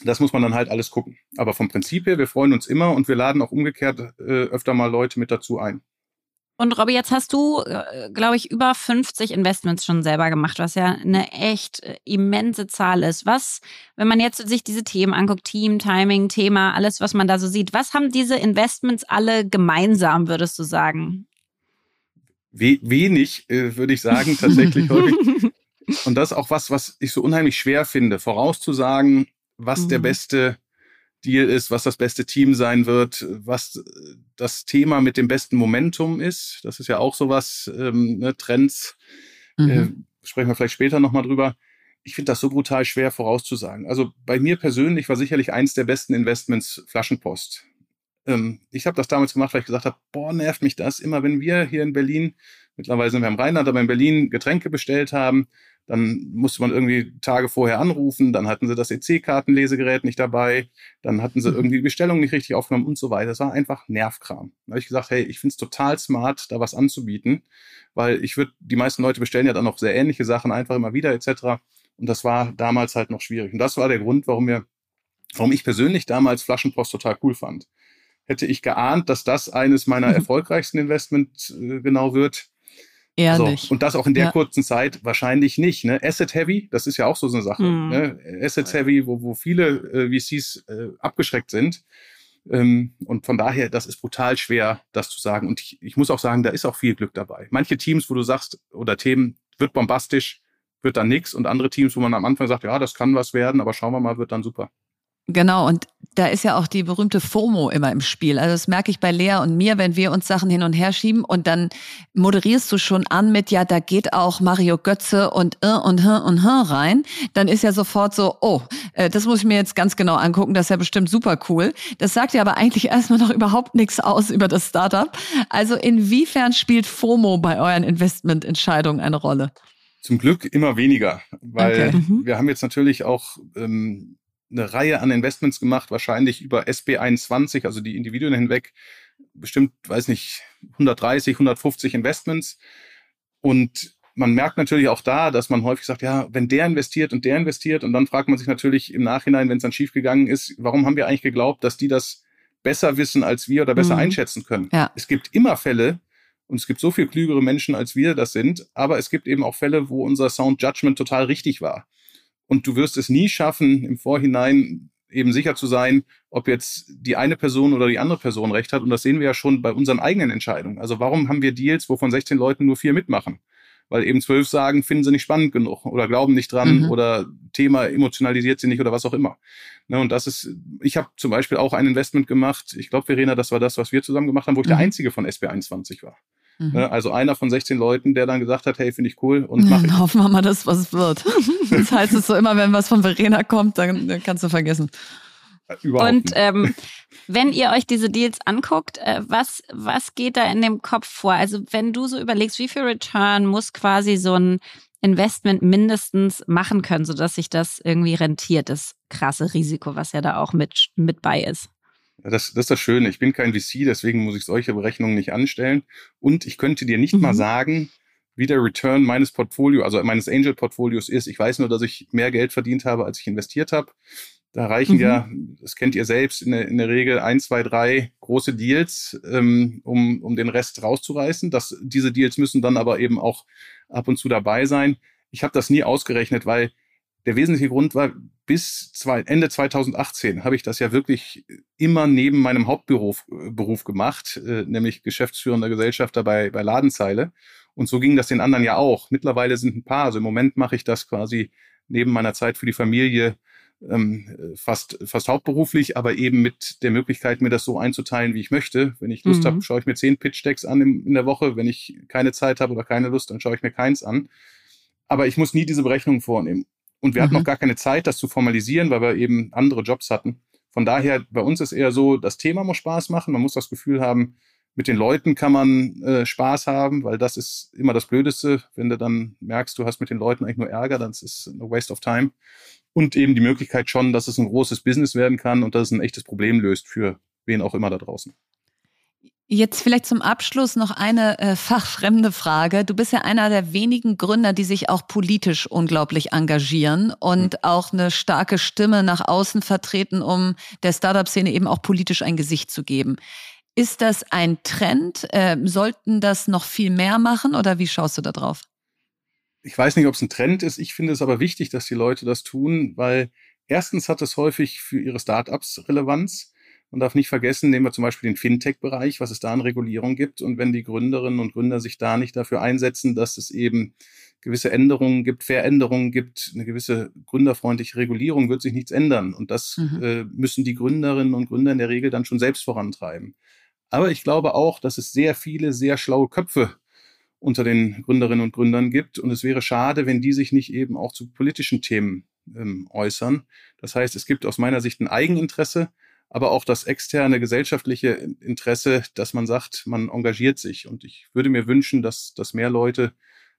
Speaker 4: Das muss man dann halt alles gucken. Aber vom Prinzip her, wir freuen uns immer und wir laden auch umgekehrt äh, öfter mal Leute mit dazu ein.
Speaker 2: Und Robby, jetzt hast du, äh, glaube ich, über 50 Investments schon selber gemacht, was ja eine echt äh, immense Zahl ist. Was, wenn man jetzt sich diese Themen anguckt, Team, Timing, Thema, alles, was man da so sieht, was haben diese Investments alle gemeinsam, würdest du sagen?
Speaker 4: We wenig, äh, würde ich sagen, tatsächlich häufig. Und das ist auch was, was ich so unheimlich schwer finde, vorauszusagen, was mhm. der beste Deal ist, was das beste Team sein wird, was das Thema mit dem besten Momentum ist. Das ist ja auch sowas, ähm, ne, Trends. Äh, mhm. Äh, sprechen wir vielleicht später nochmal drüber. Ich finde das so brutal schwer vorauszusagen. Also bei mir persönlich war sicherlich eins der besten Investments Flaschenpost. Ähm, ich habe das damals gemacht, weil ich gesagt habe, boah, nervt mich das. Immer wenn wir hier in Berlin, mittlerweile sind wir im Rheinland, aber in Berlin Getränke bestellt haben, dann musste man irgendwie Tage vorher anrufen, dann hatten sie das EC-Kartenlesegerät nicht dabei, dann hatten sie mhm. irgendwie die Bestellung nicht richtig aufgenommen und so weiter. Das war einfach Nervkram. Da habe ich gesagt, hey, ich finde es total smart, da was anzubieten, weil ich würde, die meisten Leute bestellen ja dann noch sehr ähnliche Sachen einfach immer wieder etc. Und das war damals halt noch schwierig. Und das war der Grund, warum wir, warum ich persönlich damals Flaschenpost total cool fand hätte ich geahnt, dass das eines meiner mhm. erfolgreichsten Investments äh, genau wird.
Speaker 1: Ehrlich.
Speaker 4: So, und das auch in der ja. kurzen Zeit wahrscheinlich nicht. Ne? Asset Heavy, das ist ja auch so eine Sache. Mhm. Ne? Asset Heavy, wo, wo viele äh, VCs äh, abgeschreckt sind. Ähm, und von daher, das ist brutal schwer, das zu sagen. Und ich, ich muss auch sagen, da ist auch viel Glück dabei. Manche Teams, wo du sagst, oder Themen, wird bombastisch, wird dann nix. Und andere Teams, wo man am Anfang sagt, ja, das kann was werden, aber schauen wir mal, wird dann super.
Speaker 1: Genau, und da ist ja auch die berühmte FOMO immer im Spiel. Also das merke ich bei Lea und mir, wenn wir uns Sachen hin und her schieben und dann moderierst du schon an mit, ja, da geht auch Mario Götze und äh und h und h rein, dann ist ja sofort so, oh, äh, das muss ich mir jetzt ganz genau angucken, das ist ja bestimmt super cool. Das sagt ja aber eigentlich erstmal noch überhaupt nichts aus über das Startup. Also inwiefern spielt FOMO bei euren Investmententscheidungen eine Rolle?
Speaker 4: Zum Glück immer weniger, weil okay. mhm. wir haben jetzt natürlich auch ähm, eine Reihe an Investments gemacht, wahrscheinlich über SB21, also die Individuen hinweg, bestimmt, weiß nicht, 130, 150 Investments. Und man merkt natürlich auch da, dass man häufig sagt, ja, wenn der investiert und der investiert, und dann fragt man sich natürlich im Nachhinein, wenn es dann schiefgegangen ist, warum haben wir eigentlich geglaubt, dass die das besser wissen als wir oder besser mhm. einschätzen können? Ja. Es gibt immer Fälle, und es gibt so viel klügere Menschen, als wir das sind, aber es gibt eben auch Fälle, wo unser Sound Judgment total richtig war. Und du wirst es nie schaffen, im Vorhinein eben sicher zu sein, ob jetzt die eine Person oder die andere Person recht hat. Und das sehen wir ja schon bei unseren eigenen Entscheidungen. Also warum haben wir Deals, wo von 16 Leuten nur vier mitmachen? Weil eben zwölf sagen, finden sie nicht spannend genug oder glauben nicht dran mhm. oder Thema emotionalisiert sie nicht oder was auch immer. Ne, und das ist, ich habe zum Beispiel auch ein Investment gemacht. Ich glaube, Verena, das war das, was wir zusammen gemacht haben, wo ich mhm. der einzige von SB21 war. Mhm. Ne, also einer von 16 Leuten, der dann gesagt hat, hey, finde ich cool und mach ich.
Speaker 1: Hoffen wir mal, dass was wird. das heißt es so immer, wenn was von Verena kommt, dann kannst du vergessen.
Speaker 2: Überhaupt und ähm, wenn ihr euch diese Deals anguckt, äh, was, was geht da in dem Kopf vor? Also wenn du so überlegst, wie viel Return muss quasi so ein Investment mindestens machen können, sodass sich das irgendwie rentiert, das krasse Risiko, was ja da auch mit, mit bei ist.
Speaker 4: Das, das ist das Schöne. Ich bin kein VC, deswegen muss ich solche Berechnungen nicht anstellen. Und ich könnte dir nicht mhm. mal sagen, wie der Return meines Portfolios, also meines Angel-Portfolios ist. Ich weiß nur, dass ich mehr Geld verdient habe, als ich investiert habe. Da reichen mhm. ja, das kennt ihr selbst, in der, in der Regel ein, zwei, drei große Deals, ähm, um, um den Rest rauszureißen. Das, diese Deals müssen dann aber eben auch ab und zu dabei sein. Ich habe das nie ausgerechnet, weil der wesentliche Grund war, bis zwei, Ende 2018 habe ich das ja wirklich immer neben meinem Hauptberuf äh, Beruf gemacht, äh, nämlich geschäftsführender Gesellschafter bei, bei Ladenzeile. Und so ging das den anderen ja auch. Mittlerweile sind ein paar. Also im Moment mache ich das quasi neben meiner Zeit für die Familie ähm, fast, fast hauptberuflich, aber eben mit der Möglichkeit, mir das so einzuteilen, wie ich möchte. Wenn ich Lust mhm. habe, schaue ich mir zehn Pitch-Decks an in, in der Woche. Wenn ich keine Zeit habe oder keine Lust, dann schaue ich mir keins an. Aber ich muss nie diese Berechnungen vornehmen. Und wir mhm. hatten noch gar keine Zeit, das zu formalisieren, weil wir eben andere Jobs hatten. Von daher, bei uns ist eher so, das Thema muss Spaß machen. Man muss das Gefühl haben, mit den Leuten kann man äh, Spaß haben, weil das ist immer das Blödeste. Wenn du dann merkst, du hast mit den Leuten eigentlich nur Ärger, dann ist es a waste of time. Und eben die Möglichkeit schon, dass es ein großes Business werden kann und dass es ein echtes Problem löst für wen auch immer da draußen.
Speaker 1: Jetzt vielleicht zum Abschluss noch eine äh, fachfremde Frage. Du bist ja einer der wenigen Gründer, die sich auch politisch unglaublich engagieren und mhm. auch eine starke Stimme nach außen vertreten, um der Startup-Szene eben auch politisch ein Gesicht zu geben. Ist das ein Trend? Äh, sollten das noch viel mehr machen oder wie schaust du da drauf?
Speaker 4: Ich weiß nicht, ob es ein Trend ist. Ich finde es aber wichtig, dass die Leute das tun, weil erstens hat es häufig für ihre Startups Relevanz. Man darf nicht vergessen, nehmen wir zum Beispiel den Fintech-Bereich, was es da an Regulierung gibt. Und wenn die Gründerinnen und Gründer sich da nicht dafür einsetzen, dass es eben gewisse Änderungen gibt, Veränderungen gibt, eine gewisse gründerfreundliche Regulierung, wird sich nichts ändern. Und das mhm. äh, müssen die Gründerinnen und Gründer in der Regel dann schon selbst vorantreiben. Aber ich glaube auch, dass es sehr viele, sehr schlaue Köpfe unter den Gründerinnen und Gründern gibt. Und es wäre schade, wenn die sich nicht eben auch zu politischen Themen ähm, äußern. Das heißt, es gibt aus meiner Sicht ein Eigeninteresse, aber auch das externe gesellschaftliche Interesse, dass man sagt, man engagiert sich. Und ich würde mir wünschen, dass, dass mehr Leute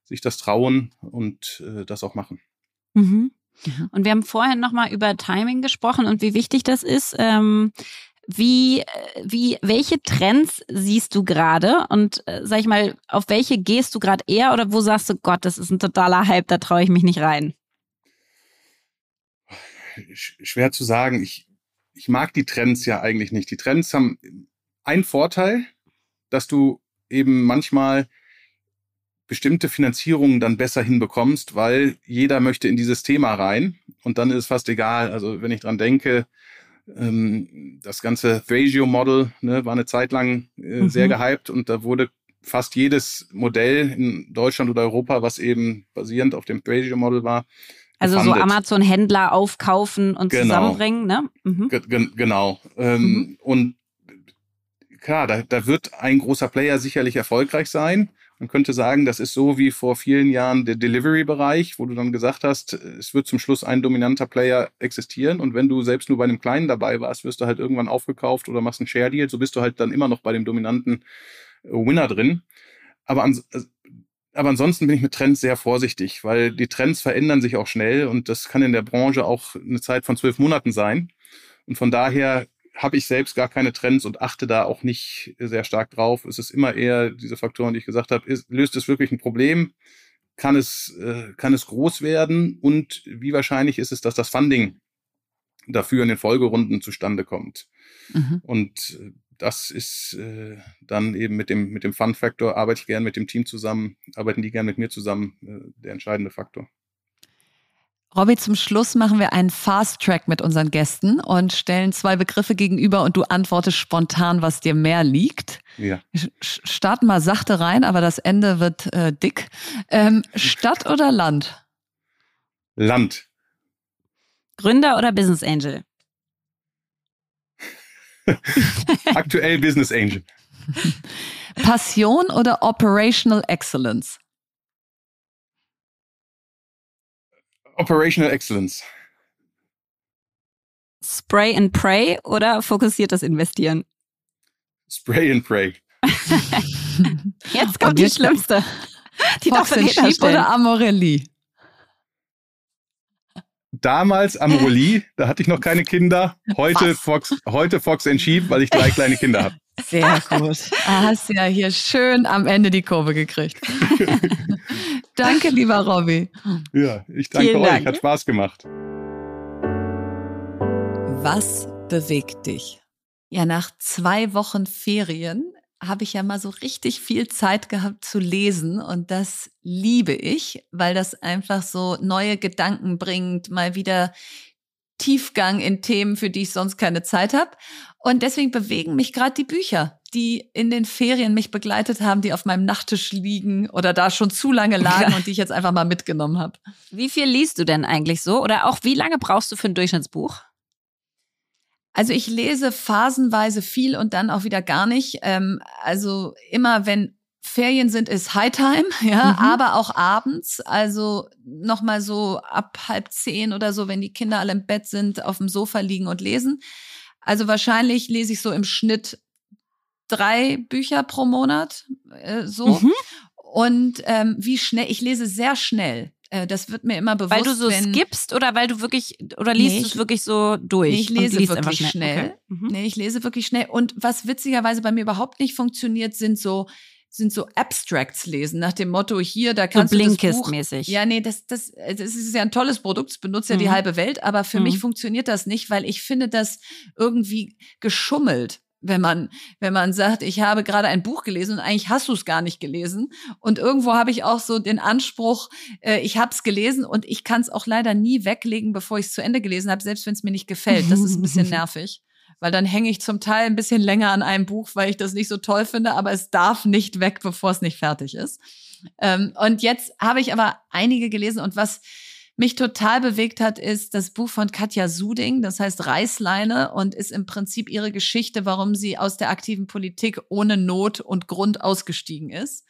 Speaker 4: sich das trauen und äh, das auch machen.
Speaker 2: Mhm. Und wir haben vorhin nochmal über Timing gesprochen und wie wichtig das ist. Ähm, wie, wie, welche Trends siehst du gerade und äh, sag ich mal, auf welche gehst du gerade eher oder wo sagst du, Gott, das ist ein totaler Hype, da traue ich mich nicht rein?
Speaker 4: Schwer zu sagen. Ich, ich mag die Trends ja eigentlich nicht. Die Trends haben einen Vorteil, dass du eben manchmal bestimmte Finanzierungen dann besser hinbekommst, weil jeder möchte in dieses Thema rein und dann ist es fast egal. Also wenn ich dran denke, ähm, das ganze Thrasio-Model ne, war eine Zeit lang äh, mhm. sehr gehypt und da wurde fast jedes Modell in Deutschland oder Europa, was eben basierend auf dem Thrasio-Model war,
Speaker 2: also gefundet. so Amazon-Händler aufkaufen und genau. zusammenbringen, ne?
Speaker 4: Mhm. genau. Ähm, mhm. Und klar, da, da wird ein großer Player sicherlich erfolgreich sein. Man könnte sagen, das ist so wie vor vielen Jahren der Delivery-Bereich, wo du dann gesagt hast, es wird zum Schluss ein dominanter Player existieren und wenn du selbst nur bei einem kleinen dabei warst, wirst du halt irgendwann aufgekauft oder machst einen Share-Deal, so bist du halt dann immer noch bei dem dominanten Winner drin. Aber, an, aber ansonsten bin ich mit Trends sehr vorsichtig, weil die Trends verändern sich auch schnell und das kann in der Branche auch eine Zeit von zwölf Monaten sein. Und von daher habe ich selbst gar keine Trends und achte da auch nicht sehr stark drauf. Es ist immer eher diese Faktoren, die ich gesagt habe, ist, löst es wirklich ein Problem? Kann es, äh, kann es groß werden? Und wie wahrscheinlich ist es, dass das Funding dafür in den Folgerunden zustande kommt? Mhm. Und das ist äh, dann eben mit dem, mit dem Fun-Faktor, arbeite ich gern mit dem Team zusammen, arbeiten die gern mit mir zusammen, äh, der entscheidende Faktor.
Speaker 1: Robby, zum Schluss machen wir einen Fast Track mit unseren Gästen und stellen zwei Begriffe gegenüber und du antwortest spontan, was dir mehr liegt.
Speaker 4: Ja.
Speaker 1: Starten mal sachte rein, aber das Ende wird äh, dick. Ähm, Stadt oder Land?
Speaker 4: Land.
Speaker 2: Gründer oder Business Angel?
Speaker 4: Aktuell Business Angel.
Speaker 1: Passion oder Operational Excellence?
Speaker 4: Operational Excellence.
Speaker 2: Spray and Pray oder fokussiertes Investieren?
Speaker 4: Spray and Pray.
Speaker 2: Jetzt kommt die schlimmste.
Speaker 1: Die Fox darf oder Amorelli?
Speaker 4: Damals am Rolli, da hatte ich noch keine Kinder. Heute Fox, heute Fox and Sheep, weil ich drei kleine Kinder habe.
Speaker 1: Sehr gut. Ah, hast ja hier schön am Ende die Kurve gekriegt. danke, lieber Robby.
Speaker 4: Ja, ich danke Vielen euch. Dank. Hat Spaß gemacht.
Speaker 1: Was bewegt dich? Ja, nach zwei Wochen Ferien habe ich ja mal so richtig viel Zeit gehabt zu lesen und das liebe ich, weil das einfach so neue Gedanken bringt, mal wieder Tiefgang in Themen, für die ich sonst keine Zeit habe. Und deswegen bewegen mich gerade die Bücher, die in den Ferien mich begleitet haben, die auf meinem Nachttisch liegen oder da schon zu lange lagen und die ich jetzt einfach mal mitgenommen habe.
Speaker 2: Wie viel liest du denn eigentlich so? Oder auch wie lange brauchst du für ein Durchschnittsbuch?
Speaker 1: Also ich lese phasenweise viel und dann auch wieder gar nicht. Ähm, also immer wenn Ferien sind, ist Hightime, ja, mhm. aber auch abends. Also nochmal so ab halb zehn oder so, wenn die Kinder alle im Bett sind, auf dem Sofa liegen und lesen. Also wahrscheinlich lese ich so im Schnitt drei Bücher pro Monat, äh, so. Mhm. Und ähm, wie schnell, ich lese sehr schnell. Äh, das wird mir immer bewusst.
Speaker 2: Weil du so wenn, skippst oder weil du wirklich, oder liest nee, du es wirklich so durch?
Speaker 1: Nee, ich lese wirklich schnell. schnell. Okay. Mhm. Nee, ich lese wirklich schnell. Und was witzigerweise bei mir überhaupt nicht funktioniert, sind so sind so Abstracts lesen nach dem Motto hier da kannst
Speaker 2: so
Speaker 1: du
Speaker 2: das Buch mäßig.
Speaker 1: Ja, nee, das das das ist ja ein tolles Produkt, es benutzt ja mhm. die halbe Welt, aber für mhm. mich funktioniert das nicht, weil ich finde das irgendwie geschummelt wenn man, wenn man sagt, ich habe gerade ein Buch gelesen und eigentlich hast du es gar nicht gelesen. Und irgendwo habe ich auch so den Anspruch, äh, ich habe es gelesen und ich kann es auch leider nie weglegen, bevor ich es zu Ende gelesen habe, selbst wenn es mir nicht gefällt. Das ist ein bisschen nervig. Weil dann hänge ich zum Teil ein bisschen länger an einem Buch, weil ich das nicht so toll finde, aber es darf nicht weg, bevor es nicht fertig ist. Ähm, und jetzt habe ich aber einige gelesen und was mich total bewegt hat, ist das Buch von Katja Suding, das heißt Reißleine und ist im Prinzip ihre Geschichte, warum sie aus der aktiven Politik ohne Not und Grund ausgestiegen ist.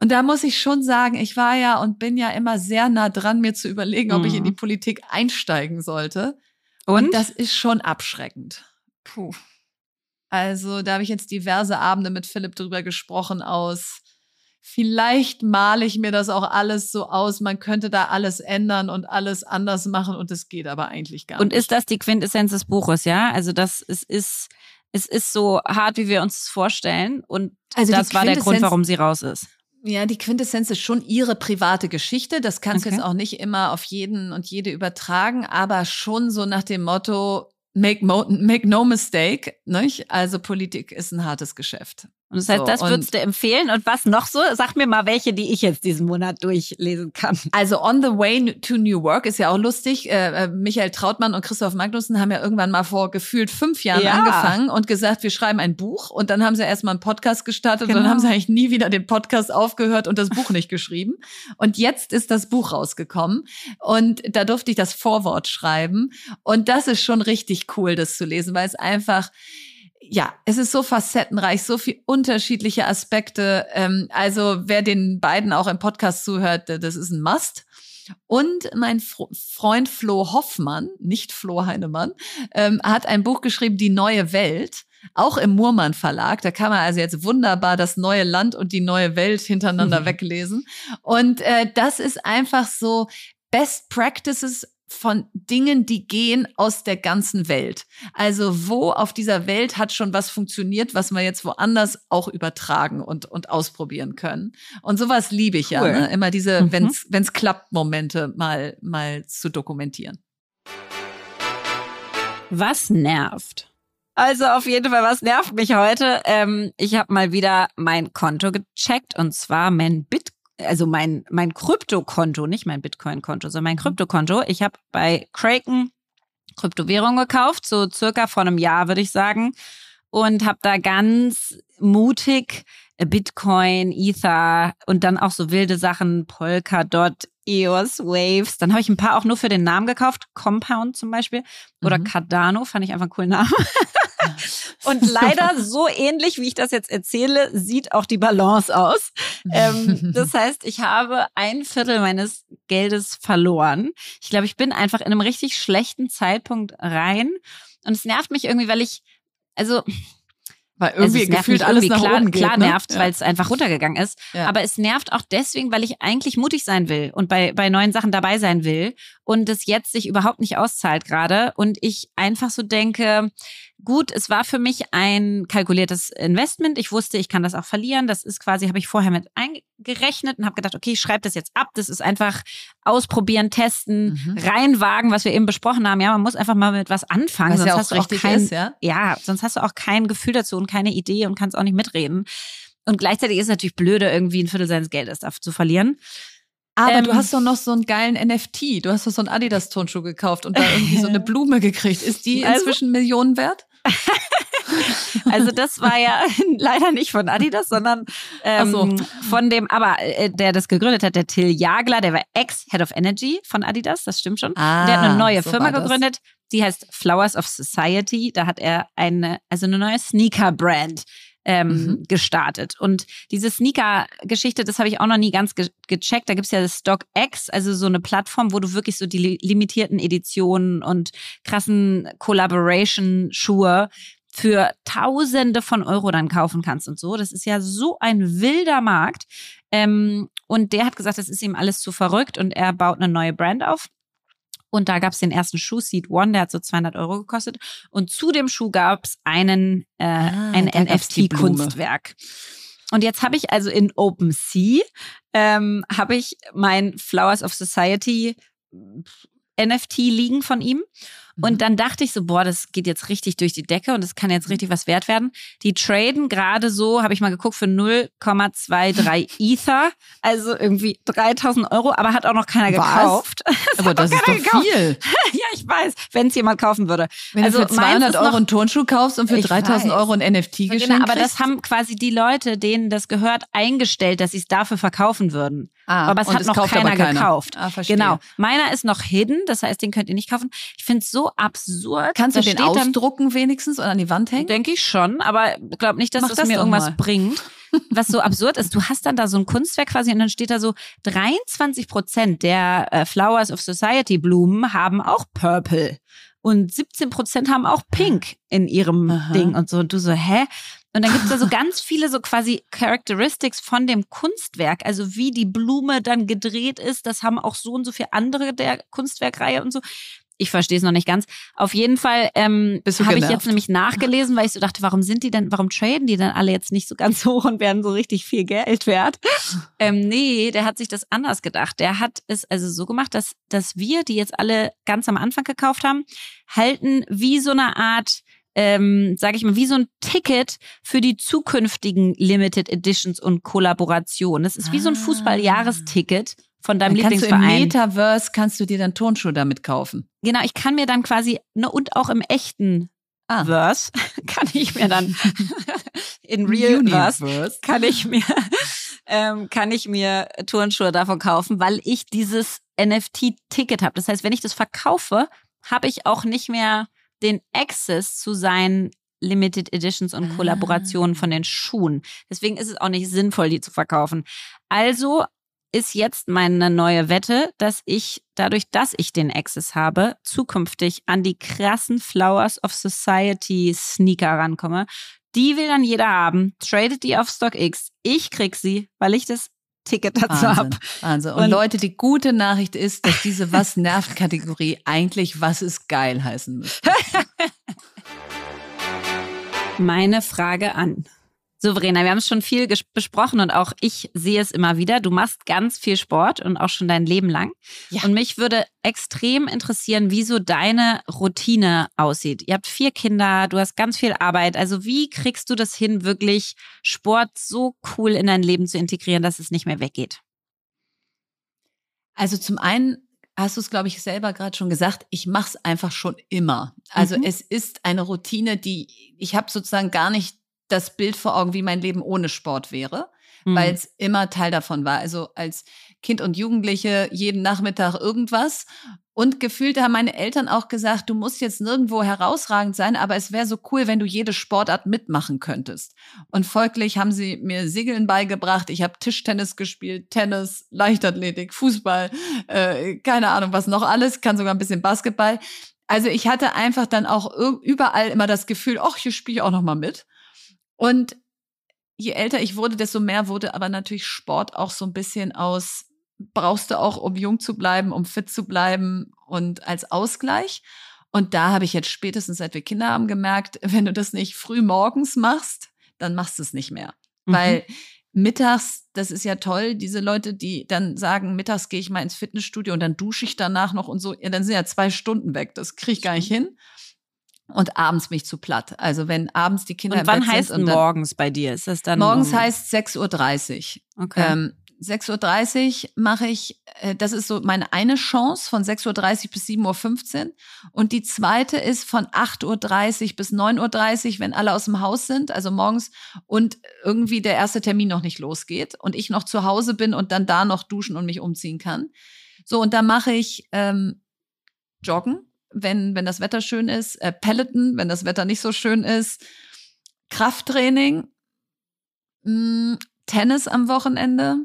Speaker 1: Und da muss ich schon sagen, ich war ja und bin ja immer sehr nah dran, mir zu überlegen, ob mhm. ich in die mhm. Politik einsteigen sollte. Und? und das ist schon abschreckend. Puh. Also da habe ich jetzt diverse Abende mit Philipp drüber gesprochen aus vielleicht male ich mir das auch alles so aus, man könnte da alles ändern und alles anders machen und es geht aber eigentlich gar
Speaker 2: und
Speaker 1: nicht.
Speaker 2: Und ist das die Quintessenz des Buches, ja? Also das es ist es ist so hart, wie wir uns vorstellen und also das war der Grund, warum sie raus ist.
Speaker 1: Ja, die Quintessenz ist schon ihre private Geschichte. Das kannst du okay. jetzt auch nicht immer auf jeden und jede übertragen, aber schon so nach dem Motto, make, make no mistake, nicht? Also Politik ist ein hartes Geschäft.
Speaker 2: Und das heißt, so, das würdest du empfehlen. Und was noch so? Sag mir mal welche, die ich jetzt diesen Monat durchlesen kann.
Speaker 1: Also On the Way to New Work ist ja auch lustig. Äh, äh, Michael Trautmann und Christoph Magnussen haben ja irgendwann mal vor gefühlt fünf Jahren ja. angefangen und gesagt, wir schreiben ein Buch. Und dann haben sie erstmal einen Podcast gestartet genau. und dann genau. haben sie eigentlich nie wieder den Podcast aufgehört und das Buch nicht geschrieben. Und jetzt ist das Buch rausgekommen. Und da durfte ich das Vorwort schreiben. Und das ist schon richtig cool, das zu lesen, weil es einfach ja, es ist so facettenreich, so viel unterschiedliche Aspekte. Ähm, also wer den beiden auch im Podcast zuhört, das ist ein Must. Und mein Freund Flo Hoffmann, nicht Flo Heinemann, ähm, hat ein Buch geschrieben, Die neue Welt, auch im Murmann Verlag. Da kann man also jetzt wunderbar das neue Land und die neue Welt hintereinander mhm. weglesen. Und äh, das ist einfach so Best Practices von Dingen, die gehen aus der ganzen Welt. Also wo auf dieser Welt hat schon was funktioniert, was wir jetzt woanders auch übertragen und, und ausprobieren können. Und sowas liebe ich cool. ja, ne? immer diese, mhm. wenn's, wenn's klappt, Momente mal, mal zu dokumentieren.
Speaker 2: Was nervt? Also auf jeden Fall, was nervt mich heute? Ähm, ich habe mal wieder mein Konto gecheckt und zwar mein Bitcoin also mein, mein Kryptokonto, nicht mein Bitcoin-Konto, sondern mein mhm. Kryptokonto. Ich habe bei Kraken Kryptowährung gekauft, so circa vor einem Jahr, würde ich sagen. Und habe da ganz mutig Bitcoin, Ether und dann auch so wilde Sachen, Polkadot, EOS Waves. Dann habe ich ein paar auch nur für den Namen gekauft. Compound zum Beispiel. Oder mhm. Cardano, fand ich einfach einen coolen Namen. und leider so ähnlich, wie ich das jetzt erzähle, sieht auch die Balance aus. Ähm, das heißt, ich habe ein Viertel meines Geldes verloren. Ich glaube, ich bin einfach in einem richtig schlechten Zeitpunkt rein. Und es nervt mich irgendwie, weil ich, also
Speaker 1: Weil irgendwie
Speaker 2: also
Speaker 1: gefühlt alles
Speaker 2: irgendwie
Speaker 1: nach
Speaker 2: klar,
Speaker 1: oben geht,
Speaker 2: klar
Speaker 1: ne?
Speaker 2: nervt,
Speaker 1: Ja.
Speaker 2: weil es einfach runtergegangen ist.
Speaker 1: Ja.
Speaker 2: Aber es nervt auch deswegen, weil ich eigentlich mutig sein will und bei, bei neuen Sachen dabei sein will und es jetzt sich überhaupt nicht auszahlt gerade und ich einfach so denke, gut, es war für mich ein kalkuliertes Investment. Ich wusste, ich kann das auch verlieren. Das ist quasi, habe ich vorher mit eingerechnet und habe gedacht, okay, ich schreibe das jetzt ab. Das ist einfach ausprobieren, testen,
Speaker 1: Mhm.
Speaker 2: reinwagen, was wir eben besprochen haben. Ja, man muss einfach mal mit was anfangen,
Speaker 1: Was
Speaker 2: sonst
Speaker 1: ja auch
Speaker 2: hast du auch
Speaker 1: richtig
Speaker 2: kein,
Speaker 1: ist, ja.
Speaker 2: ja, sonst hast du auch kein Gefühl dazu und keine Idee und kannst auch nicht mitreden. Und gleichzeitig ist es natürlich blöde, irgendwie ein Viertel seines Geldes zu verlieren.
Speaker 1: Aber
Speaker 2: Ähm,
Speaker 1: du hast doch noch so einen geilen NFT. Du hast doch so einen Adidas-Turnschuh gekauft und da irgendwie so eine Blume gekriegt. Ist die
Speaker 2: Also-
Speaker 1: inzwischen Millionen wert?
Speaker 2: Also das war ja leider nicht von Adidas, sondern ähm,
Speaker 1: so.
Speaker 2: von dem, aber äh, der das gegründet hat, der Till Jagler, der war Ex-Head of Energy von Adidas, das stimmt schon.
Speaker 1: Ah,
Speaker 2: der hat eine neue
Speaker 1: so
Speaker 2: Firma gegründet, die heißt Flowers of Society. Da hat er eine, also eine neue Sneaker-Brand ähm,
Speaker 1: Mhm.
Speaker 2: gestartet. Und diese Sneaker-Geschichte, das habe ich auch noch nie ganz ge gecheckt. Da gibt's ja das StockX, also so eine Plattform, wo du wirklich so die li limitierten Editionen und krassen Collaboration-Schuhe für Tausende von Euro dann kaufen kannst und so. Das ist ja so ein wilder Markt. Ähm, und der hat gesagt, das ist ihm alles zu verrückt und er baut eine neue Brand auf. Und da gab es den ersten Schuh, Seed One, der hat so 200 Euro gekostet. Und zu dem Schuh gab es einen, äh,
Speaker 1: Ah,
Speaker 2: ein. NFT-Kunstwerk. Und jetzt habe ich also in OpenSea, ähm, habe ich mein Flowers of Society NFT liegen von ihm.
Speaker 1: Mhm.
Speaker 2: Und dann dachte ich so, boah, das geht jetzt richtig durch die Decke und das kann jetzt richtig was wert werden. Die traden gerade so, habe ich mal geguckt, für 0,23 Ether, also irgendwie 3000 Euro, aber hat auch noch keiner
Speaker 1: Was?
Speaker 2: gekauft.
Speaker 1: Aber das ist doch
Speaker 2: gekauft.
Speaker 1: viel.
Speaker 2: ja, ich weiß, wenn es jemand kaufen würde.
Speaker 1: Wenn
Speaker 2: Also
Speaker 1: du für
Speaker 2: meins
Speaker 1: 200
Speaker 2: ist
Speaker 1: Euro einen Turnschuh kaufst und für
Speaker 2: Ich
Speaker 1: 3000
Speaker 2: weiß.
Speaker 1: Euro ein NFT geschenkt
Speaker 2: Genau, aber das haben quasi die Leute, denen das gehört, eingestellt, dass sie es dafür verkaufen würden.
Speaker 1: ah,
Speaker 2: aber es hat noch keiner,
Speaker 1: keiner.
Speaker 2: gekauft.
Speaker 1: Ah, verstehe.
Speaker 2: Genau. Meiner ist noch hidden, das heißt, den könnt ihr nicht kaufen. Ich finde es so absurd.
Speaker 1: Kannst
Speaker 2: Da
Speaker 1: du den
Speaker 2: steht dann-
Speaker 1: ausdrucken wenigstens und an die Wand hängen?
Speaker 2: Denke ich schon, aber glaub nicht, dass
Speaker 1: Mach
Speaker 2: das,
Speaker 1: das
Speaker 2: mir irgendwas
Speaker 1: mal.
Speaker 2: bringt. Was so absurd ist, du hast dann da so ein Kunstwerk quasi und dann steht da so, 23 Prozent der äh, Flowers of Society Blumen haben auch Purple und 17 Prozent haben auch Pink in ihrem
Speaker 1: Aha.
Speaker 2: Ding und so. Und du so, hä? Und dann gibt's da so ganz viele so quasi Characteristics von dem Kunstwerk, also wie die Blume dann gedreht ist. Das haben auch so und so viele andere der Kunstwerkreihe und so. Ich verstehe es noch nicht ganz. Auf jeden Fall ähm, habe ich jetzt nämlich nachgelesen, weil ich so dachte, warum sind die denn, warum traden die denn alle jetzt nicht so ganz hoch und werden so richtig viel Geld wert? Ähm, nee, der hat sich das anders gedacht. Der hat es also so gemacht, dass, dass wir, die jetzt alle ganz am Anfang gekauft haben, halten wie so eine Art ähm, sage ich mal, wie so ein Ticket für die zukünftigen Limited Editions und Kollaborationen. Das ist wie so ein
Speaker 1: Ah.
Speaker 2: Fußball-Jahresticket von deinem
Speaker 1: Dann kannst du im
Speaker 2: Lieblingsverein.
Speaker 1: Metaverse kannst du dir dann Turnschuhe damit kaufen.
Speaker 2: Genau, ich kann mir dann quasi, ne, und auch im echten
Speaker 1: Ah.
Speaker 2: Verse kann ich mir dann in Real Verse
Speaker 1: Universe.
Speaker 2: kann ich mir ähm, kann ich mir Turnschuhe davon kaufen, weil ich dieses NFT-Ticket habe. Das heißt, wenn ich das verkaufe, habe ich auch nicht mehr den Access zu seinen Limited Editions und
Speaker 1: Ah.
Speaker 2: Kollaborationen von den Schuhen. Deswegen ist es auch nicht sinnvoll, die zu verkaufen. Also ist jetzt meine neue Wette, dass ich dadurch, dass ich den Access habe, zukünftig an die krassen Flowers of Society Sneaker rankomme. Die will dann jeder haben, tradet die auf StockX. Ich krieg sie, weil ich das Ticket dazu
Speaker 1: Wahnsinn,
Speaker 2: habe.
Speaker 1: Wahnsinn. Und,
Speaker 2: Und-
Speaker 1: Leute, die gute Nachricht ist, dass diese Was nervt Kategorie eigentlich Was ist geil heißen müsste.
Speaker 2: Meine Frage an. Souveräner, wir haben es schon viel besprochen und auch ich sehe es immer wieder. Du machst ganz viel Sport und auch schon dein Leben lang.
Speaker 1: Ja.
Speaker 2: Und mich würde extrem interessieren, wie so deine Routine aussieht. Ihr habt vier Kinder, du hast ganz viel Arbeit. Also wie kriegst du das hin, wirklich Sport so cool in dein Leben zu integrieren, dass es nicht mehr weggeht?
Speaker 1: Also zum einen hast du es, glaube ich, selber gerade schon gesagt, ich mache es einfach schon immer. Also
Speaker 2: Mhm.
Speaker 1: es ist eine Routine, die ich habe sozusagen gar nicht das Bild vor Augen, wie mein Leben ohne Sport wäre,
Speaker 2: Hm.
Speaker 1: weil es immer Teil davon war. Also als Kind und Jugendliche jeden Nachmittag irgendwas. Und gefühlt haben meine Eltern auch gesagt, du musst jetzt nirgendwo herausragend sein, aber es wäre so cool, wenn du jede Sportart mitmachen könntest. Und folglich haben sie mir Segeln beigebracht. Ich habe Tischtennis gespielt, Tennis, Leichtathletik, Fußball, äh, keine Ahnung was noch alles, kann sogar ein bisschen Basketball. Also ich hatte einfach dann auch überall immer das Gefühl, ach, hier spiele ich auch noch mal mit. Und je älter ich wurde, desto mehr wurde aber natürlich Sport auch so ein bisschen aus, brauchst du auch, um jung zu bleiben, um fit zu bleiben und als Ausgleich. Und da habe ich jetzt spätestens seit wir Kinder haben gemerkt, wenn du das nicht früh morgens machst, dann machst du es nicht mehr. Mhm. Weil mittags, das ist ja toll, diese Leute, die dann sagen, mittags gehe ich mal ins Fitnessstudio und dann dusche ich danach noch und so, ja, dann sind ja zwei Stunden weg. Das kriege ich gar nicht hin. Und abends mich zu platt. Also wenn abends die Kinder
Speaker 2: und wann heißt und morgens bei dir? Ist das dann
Speaker 1: morgens um heißt 6.30 Uhr. Okay. Ähm, 6.30 Uhr mache ich, äh, das ist so meine eine Chance von 6.30 Uhr bis 7.15 Uhr. Und die zweite ist von 8.30 Uhr bis 9.30 Uhr, wenn alle aus dem Haus sind, also morgens und irgendwie der erste Termin noch nicht losgeht und ich noch zu Hause bin und dann da noch duschen und mich umziehen kann. So, und da mache ich ähm, Joggen, wenn, wenn das Wetter schön ist, äh, Peloton, wenn das Wetter nicht so schön ist, Krafttraining, mh, mm, Tennis am Wochenende,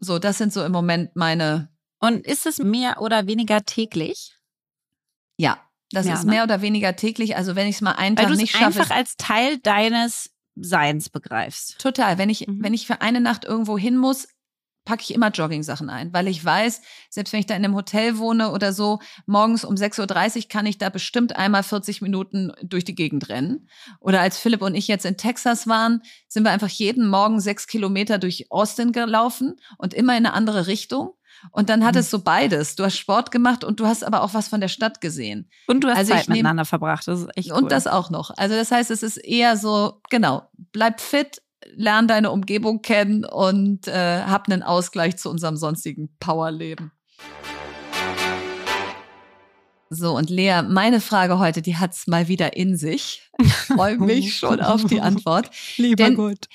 Speaker 1: so, das sind so im Moment meine.
Speaker 2: Und ist es mehr oder weniger täglich?
Speaker 1: Ja, das ja, ist ne? mehr oder weniger täglich. Also wenn ich es mal einen
Speaker 2: Weil
Speaker 1: Tag nicht schaffe.
Speaker 2: einfach als Teil deines Seins begreifst.
Speaker 1: Total. Wenn ich, mhm. wenn ich für eine Nacht irgendwo hin muss, packe ich immer Jogging-Sachen ein, weil ich weiß, selbst wenn ich da in einem Hotel wohne oder so, morgens um 6.30 Uhr kann ich da bestimmt einmal 40 Minuten durch die Gegend rennen. Oder als Philipp und ich jetzt in Texas waren, sind wir einfach jeden Morgen sechs Kilometer durch Austin gelaufen und immer in eine andere Richtung. Und dann hat mhm. es so beides. Du hast Sport gemacht und du hast aber auch was von der Stadt gesehen.
Speaker 2: Und du hast also Zeit miteinander verbracht. Das ist echt
Speaker 1: cool. Und das auch noch. Also das heißt, es ist eher so, genau, bleib fit, lern deine Umgebung kennen und äh, hab einen Ausgleich zu unserem sonstigen Powerleben. So, und Lea, meine Frage heute, die hat's mal wieder in sich. Ich freue mich schon auf die Antwort.
Speaker 2: Lieber Denn Gott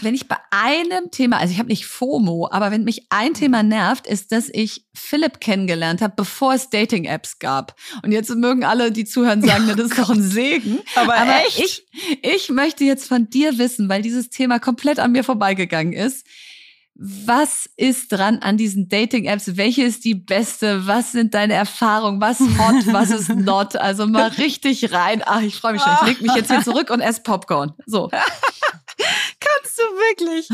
Speaker 1: wenn ich bei einem Thema, also ich habe nicht FOMO, aber wenn mich ein Thema nervt, ist, dass ich Philipp kennengelernt habe, bevor es Dating-Apps gab. Und jetzt mögen alle, die zuhören, sagen, das ist doch ein Segen.
Speaker 2: aber, aber echt?
Speaker 1: Ich, ich möchte jetzt von dir wissen, weil dieses Thema komplett an mir vorbeigegangen ist. Was ist dran an diesen Dating-Apps? Welche ist die beste? Was sind deine Erfahrungen? Was hot? Was ist not? Also mal richtig rein. Ach, ich freue mich schon. Ich leg mich jetzt hier zurück und esse Popcorn. So.
Speaker 2: kannst du wirklich?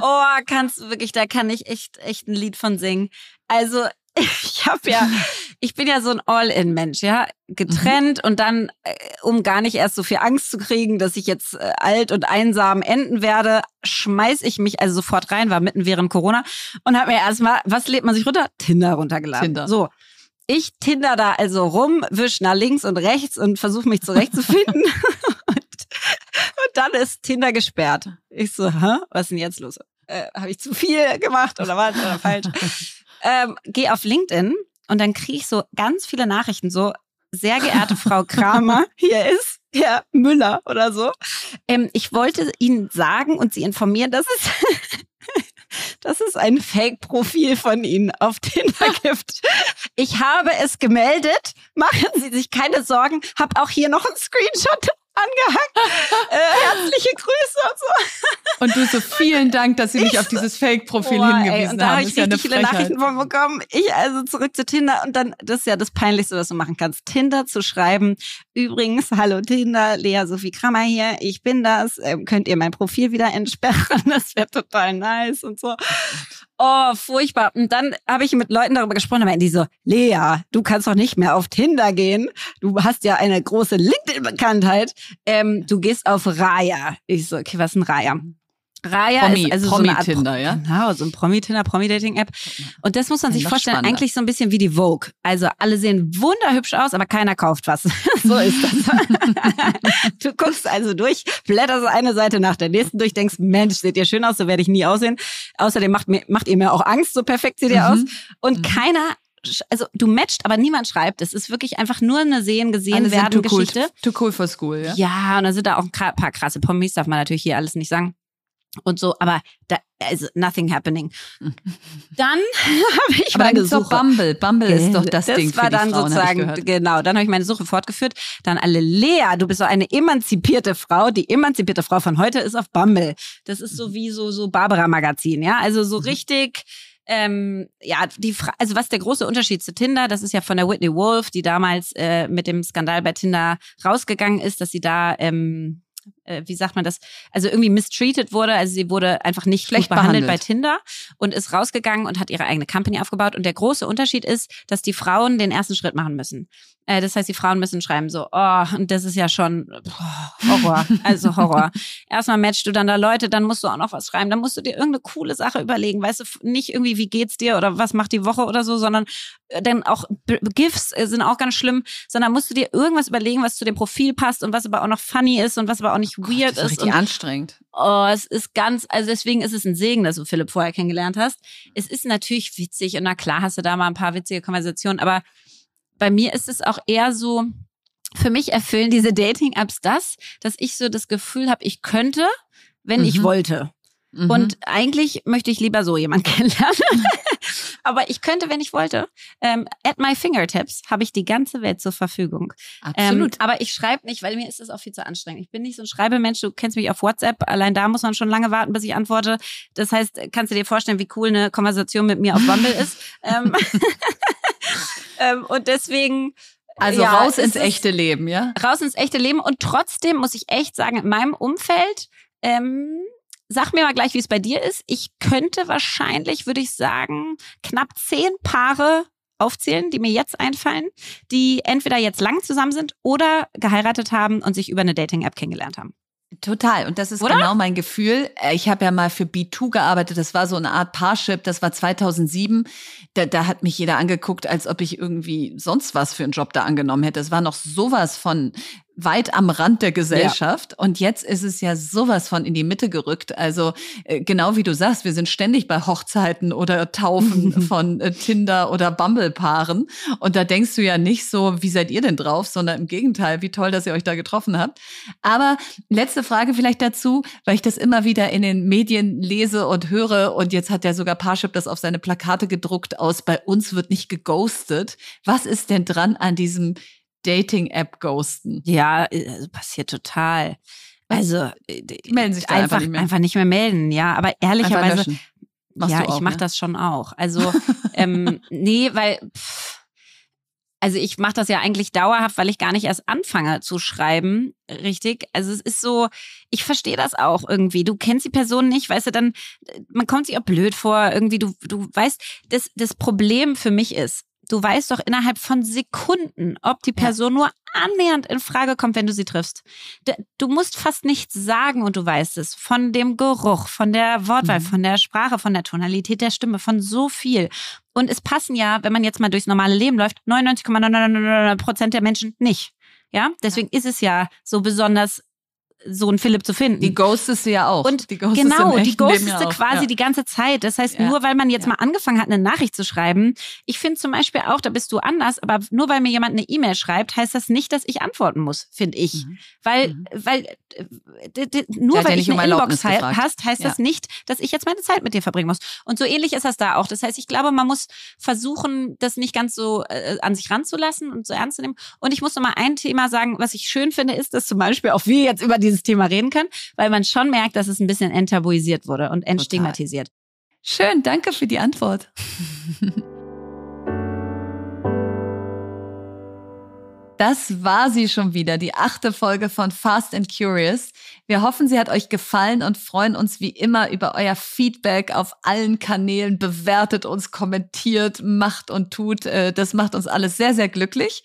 Speaker 2: Oh, kannst du wirklich? Da kann ich echt, echt ein Lied von singen. Also, ich habe ja, ich bin ja so ein All-in-Mensch, ja, getrennt mhm. und dann, äh, um gar nicht erst so viel Angst zu kriegen, dass ich jetzt äh, alt und einsam enden werde, schmeiß ich mich also sofort rein, war mitten während Corona und habe mir erstmal, was lädt man sich runter? Tinder runtergeladen. Tinder. So. Ich Tinder da also rum, wisch nach links und rechts und versuche mich zurechtzufinden. Dann ist Tinder gesperrt. Ich so, hä? Was ist denn jetzt los? Äh, Habe ich zu viel gemacht oder was? Oder falsch? ähm, geh auf LinkedIn und dann kriege ich so ganz viele Nachrichten, so, sehr geehrte Frau Kramer, hier ist Herr Müller oder so. Ähm, ich wollte Ihnen sagen und Sie informieren, dass es, dass es ein Fake-Profil von Ihnen auf Tinder gibt. Ich habe es gemeldet. Machen Sie sich keine Sorgen. Hab auch hier noch einen Screenshot angehangen. Äh, herzliche Grüße und so.
Speaker 1: Und du so, vielen Dank, dass Sie mich auf dieses Fake-Profil oh, hingewiesen ey, und da haben.
Speaker 2: Da habe ich richtig viele Nachrichten von bekommen. Ich also zurück zu Tinder und dann, das ist ja das Peinlichste, was du machen kannst, Tinder zu schreiben. Übrigens, hallo Tinder, Lea Sophie Krammer hier, ich bin das. Ähm, könnt ihr mein Profil wieder entsperren? Das wäre total nice und so. Oh, furchtbar. Und dann habe ich mit Leuten darüber gesprochen, aber die so, Lea, du kannst doch nicht mehr auf Tinder gehen. Du hast ja eine große LinkedIn-Bekanntheit. Ähm, du gehst auf Raya. Ich so, okay, was ist ein Raya? Raya Promi, ist also
Speaker 1: Promi
Speaker 2: so eine Art
Speaker 1: Tinder, ja?
Speaker 2: Genau, so ein Promi-Tinder, Promi-Dating-App. Und das muss man sich vorstellen, spannender. eigentlich so ein bisschen wie die Vogue. Also alle sehen wunderhübsch aus, aber keiner kauft was. so ist das. du guckst also durch, blätterst eine Seite nach der nächsten durch, denkst, Mensch, seht ihr schön aus, so werde ich nie aussehen. Außerdem macht, mir, macht ihr mir auch Angst, so perfekt seht ihr mhm. aus. Und mhm. keiner also du matcht, aber niemand schreibt. Es ist wirklich einfach nur eine sehen, gesehen werden Geschichte.
Speaker 1: Cool, too cool for school, ja?
Speaker 2: Ja, und da sind da auch ein paar krasse Promis, darf man natürlich hier alles nicht sagen und so, aber da also nothing happening. Dann habe ich
Speaker 1: aber meine Suche. Bumble, Bumble ist doch das,
Speaker 2: das
Speaker 1: Ding
Speaker 2: Das war dann
Speaker 1: Frauen,
Speaker 2: sozusagen genau. Dann habe ich meine Suche fortgeführt. Dann alle Lea, du bist so eine emanzipierte Frau. Die emanzipierte Frau von heute ist auf Bumble. Das ist so wie so so Barbara Magazin, ja, also so mhm. richtig. Ähm, ja, die Fra also was der große Unterschied zu Tinder, das ist ja von der Whitney Wolf, die damals äh, mit dem Skandal bei Tinder rausgegangen ist, dass sie da ähm, äh, wie sagt man das, also irgendwie mistreated wurde. Also sie wurde einfach nicht
Speaker 1: Schlecht
Speaker 2: behandelt,
Speaker 1: behandelt.
Speaker 2: bei Tinder und ist rausgegangen und hat ihre eigene Company aufgebaut. Und der große Unterschied ist, dass die Frauen den ersten Schritt machen müssen. Äh, das heißt, die Frauen müssen schreiben so, oh, und das ist ja schon boah, Horror, also Horror. Erstmal matchst du dann da Leute, dann musst du auch noch was schreiben, dann musst du dir irgendeine coole Sache überlegen, weißt du, nicht irgendwie, wie geht's dir oder was macht die Woche oder so, sondern äh, dann auch GIFs äh, sind auch ganz schlimm, sondern musst du dir irgendwas überlegen, was zu dem Profil passt und was aber auch noch funny ist und was aber auch nicht weird
Speaker 1: Das ist
Speaker 2: ist.
Speaker 1: richtig
Speaker 2: Und
Speaker 1: anstrengend.
Speaker 2: Oh, es ist ganz, also deswegen ist es ein Segen, dass du Philipp vorher kennengelernt hast. Es ist natürlich witzig und na klar hast du da mal ein paar witzige Konversationen, aber bei mir ist es auch eher so, für mich erfüllen diese Dating-Apps das, dass ich so das Gefühl habe, ich könnte, wenn ich
Speaker 1: Mhm.
Speaker 2: wollte.
Speaker 1: Mhm.
Speaker 2: Und eigentlich möchte ich lieber so jemanden kennenlernen. Aber ich könnte, wenn ich wollte. Ähm, at my fingertips habe ich die ganze Welt zur Verfügung.
Speaker 1: absolut.
Speaker 2: Ähm, aber ich schreibe nicht, weil mir ist das auch viel zu anstrengend. Ich bin nicht so ein Schreibemensch. Du kennst mich auf WhatsApp. Allein da muss man schon lange warten, bis ich antworte. Das heißt, kannst du dir vorstellen, wie cool eine Konversation mit mir auf Bumble ist. Ähm, ähm, und deswegen.
Speaker 1: also
Speaker 2: ja,
Speaker 1: raus ins echte Leben, ja?
Speaker 2: raus ins echte Leben. Und trotzdem muss ich echt sagen, in meinem Umfeld, ähm, sag mir mal gleich, wie es bei dir ist. Ich könnte wahrscheinlich, würde ich sagen, knapp zehn Paare aufzählen, die mir jetzt einfallen, die entweder jetzt lang zusammen sind oder geheiratet haben und sich über eine Dating-App kennengelernt haben.
Speaker 1: Total. Und das ist
Speaker 2: Oder?
Speaker 1: genau mein Gefühl. Äh, Ich habe ja mal für B2 gearbeitet. Das war so eine Art Parship. Das war 2007. Da, da hat mich jeder angeguckt, als ob ich irgendwie sonst was für einen Job da angenommen hätte. Es war noch sowas von weit am Rand der Gesellschaft. Und jetzt ist es ja sowas von in die Mitte gerückt. Also äh, genau wie du sagst, wir sind ständig bei Hochzeiten oder Taufen von äh, Tinder oder Bumble-Paaren. Und da denkst du ja nicht so, wie seid ihr denn drauf, sondern im Gegenteil, wie toll, dass ihr euch da getroffen habt. Aber letzte Frage vielleicht dazu, weil ich das immer wieder in den Medien lese und höre. Und jetzt hat ja sogar Parship das auf seine Plakate gedruckt aus, bei uns wird nicht geghostet. Was ist denn dran an diesem Dating-App-Ghosten?
Speaker 2: Ja, äh, passiert total. Also äh,
Speaker 1: Die melden sich da einfach nicht mehr.
Speaker 2: einfach nicht mehr melden, ja. Aber
Speaker 1: Einfach
Speaker 2: ehrlicherweise, ja,
Speaker 1: auch,
Speaker 2: ich mache
Speaker 1: ne?
Speaker 2: das schon auch. Also, ähm, nee, weil, pff, also ich mache das ja eigentlich dauerhaft, weil ich gar nicht erst anfange zu schreiben, richtig. Also es ist so, ich verstehe das auch irgendwie. Du kennst die Person nicht, weißt du, dann, man kommt sich auch blöd vor, irgendwie, du, du weißt, das, das Problem für mich ist, du weißt doch innerhalb von Sekunden, ob die Person nur annähernd in Frage kommt, wenn du sie triffst. Du musst fast nichts sagen und du weißt es. Von dem Geruch, von der Wortwahl,
Speaker 1: Mhm.
Speaker 2: von der Sprache, von der Tonalität der Stimme, von so viel. Und es passen ja, wenn man jetzt mal durchs normale Leben läuft, 99,99 Prozent der Menschen nicht. Ja, deswegen ist es ja so besonders, so einen Philipp zu finden.
Speaker 1: Die ghostest du ja auch.
Speaker 2: Und
Speaker 1: die ghostest
Speaker 2: genau, die ghostest du quasi
Speaker 1: ja.
Speaker 2: die ganze Zeit. Das heißt,
Speaker 1: Ja.
Speaker 2: nur weil man jetzt
Speaker 1: Ja.
Speaker 2: mal angefangen hat, eine Nachricht zu schreiben, ich finde zum Beispiel auch, da bist du anders, aber nur weil mir jemand eine E-Mail schreibt, heißt das nicht, dass ich antworten muss, finde ich.
Speaker 1: Mhm.
Speaker 2: Weil,
Speaker 1: Mhm.
Speaker 2: weil nur weil ich
Speaker 1: um
Speaker 2: eine
Speaker 1: Erlaubnis
Speaker 2: Inbox
Speaker 1: gefragt.
Speaker 2: hast, heißt das nicht, dass ich jetzt meine Zeit mit dir verbringen muss. Und so ähnlich ist das da auch. Das heißt, ich glaube, man muss versuchen, das nicht ganz so äh, an sich ranzulassen und so ernst zu nehmen. Und ich muss noch mal ein Thema sagen, was ich schön finde, ist, dass zum Beispiel auch wir jetzt über dieses Thema reden können, weil man schon merkt, dass es ein bisschen enttabuisiert wurde und entstigmatisiert.
Speaker 1: Schön, danke für die Antwort. Das war sie schon wieder, die achte Folge von Fast and Curious. Wir hoffen, sie hat euch gefallen und freuen uns wie immer über euer Feedback auf allen Kanälen. Bewertet uns, kommentiert, macht und tut. Äh, Das macht uns alles sehr, sehr glücklich.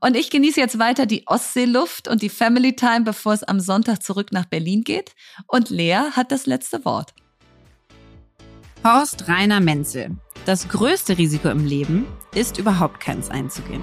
Speaker 1: Und ich genieße jetzt weiter die Ostseeluft und die Family Time, bevor es am Sonntag zurück nach Berlin geht. Und Lea hat das letzte Wort.
Speaker 2: Horst Rainer Menzel. Das größte Risiko im Leben ist überhaupt keins einzugehen.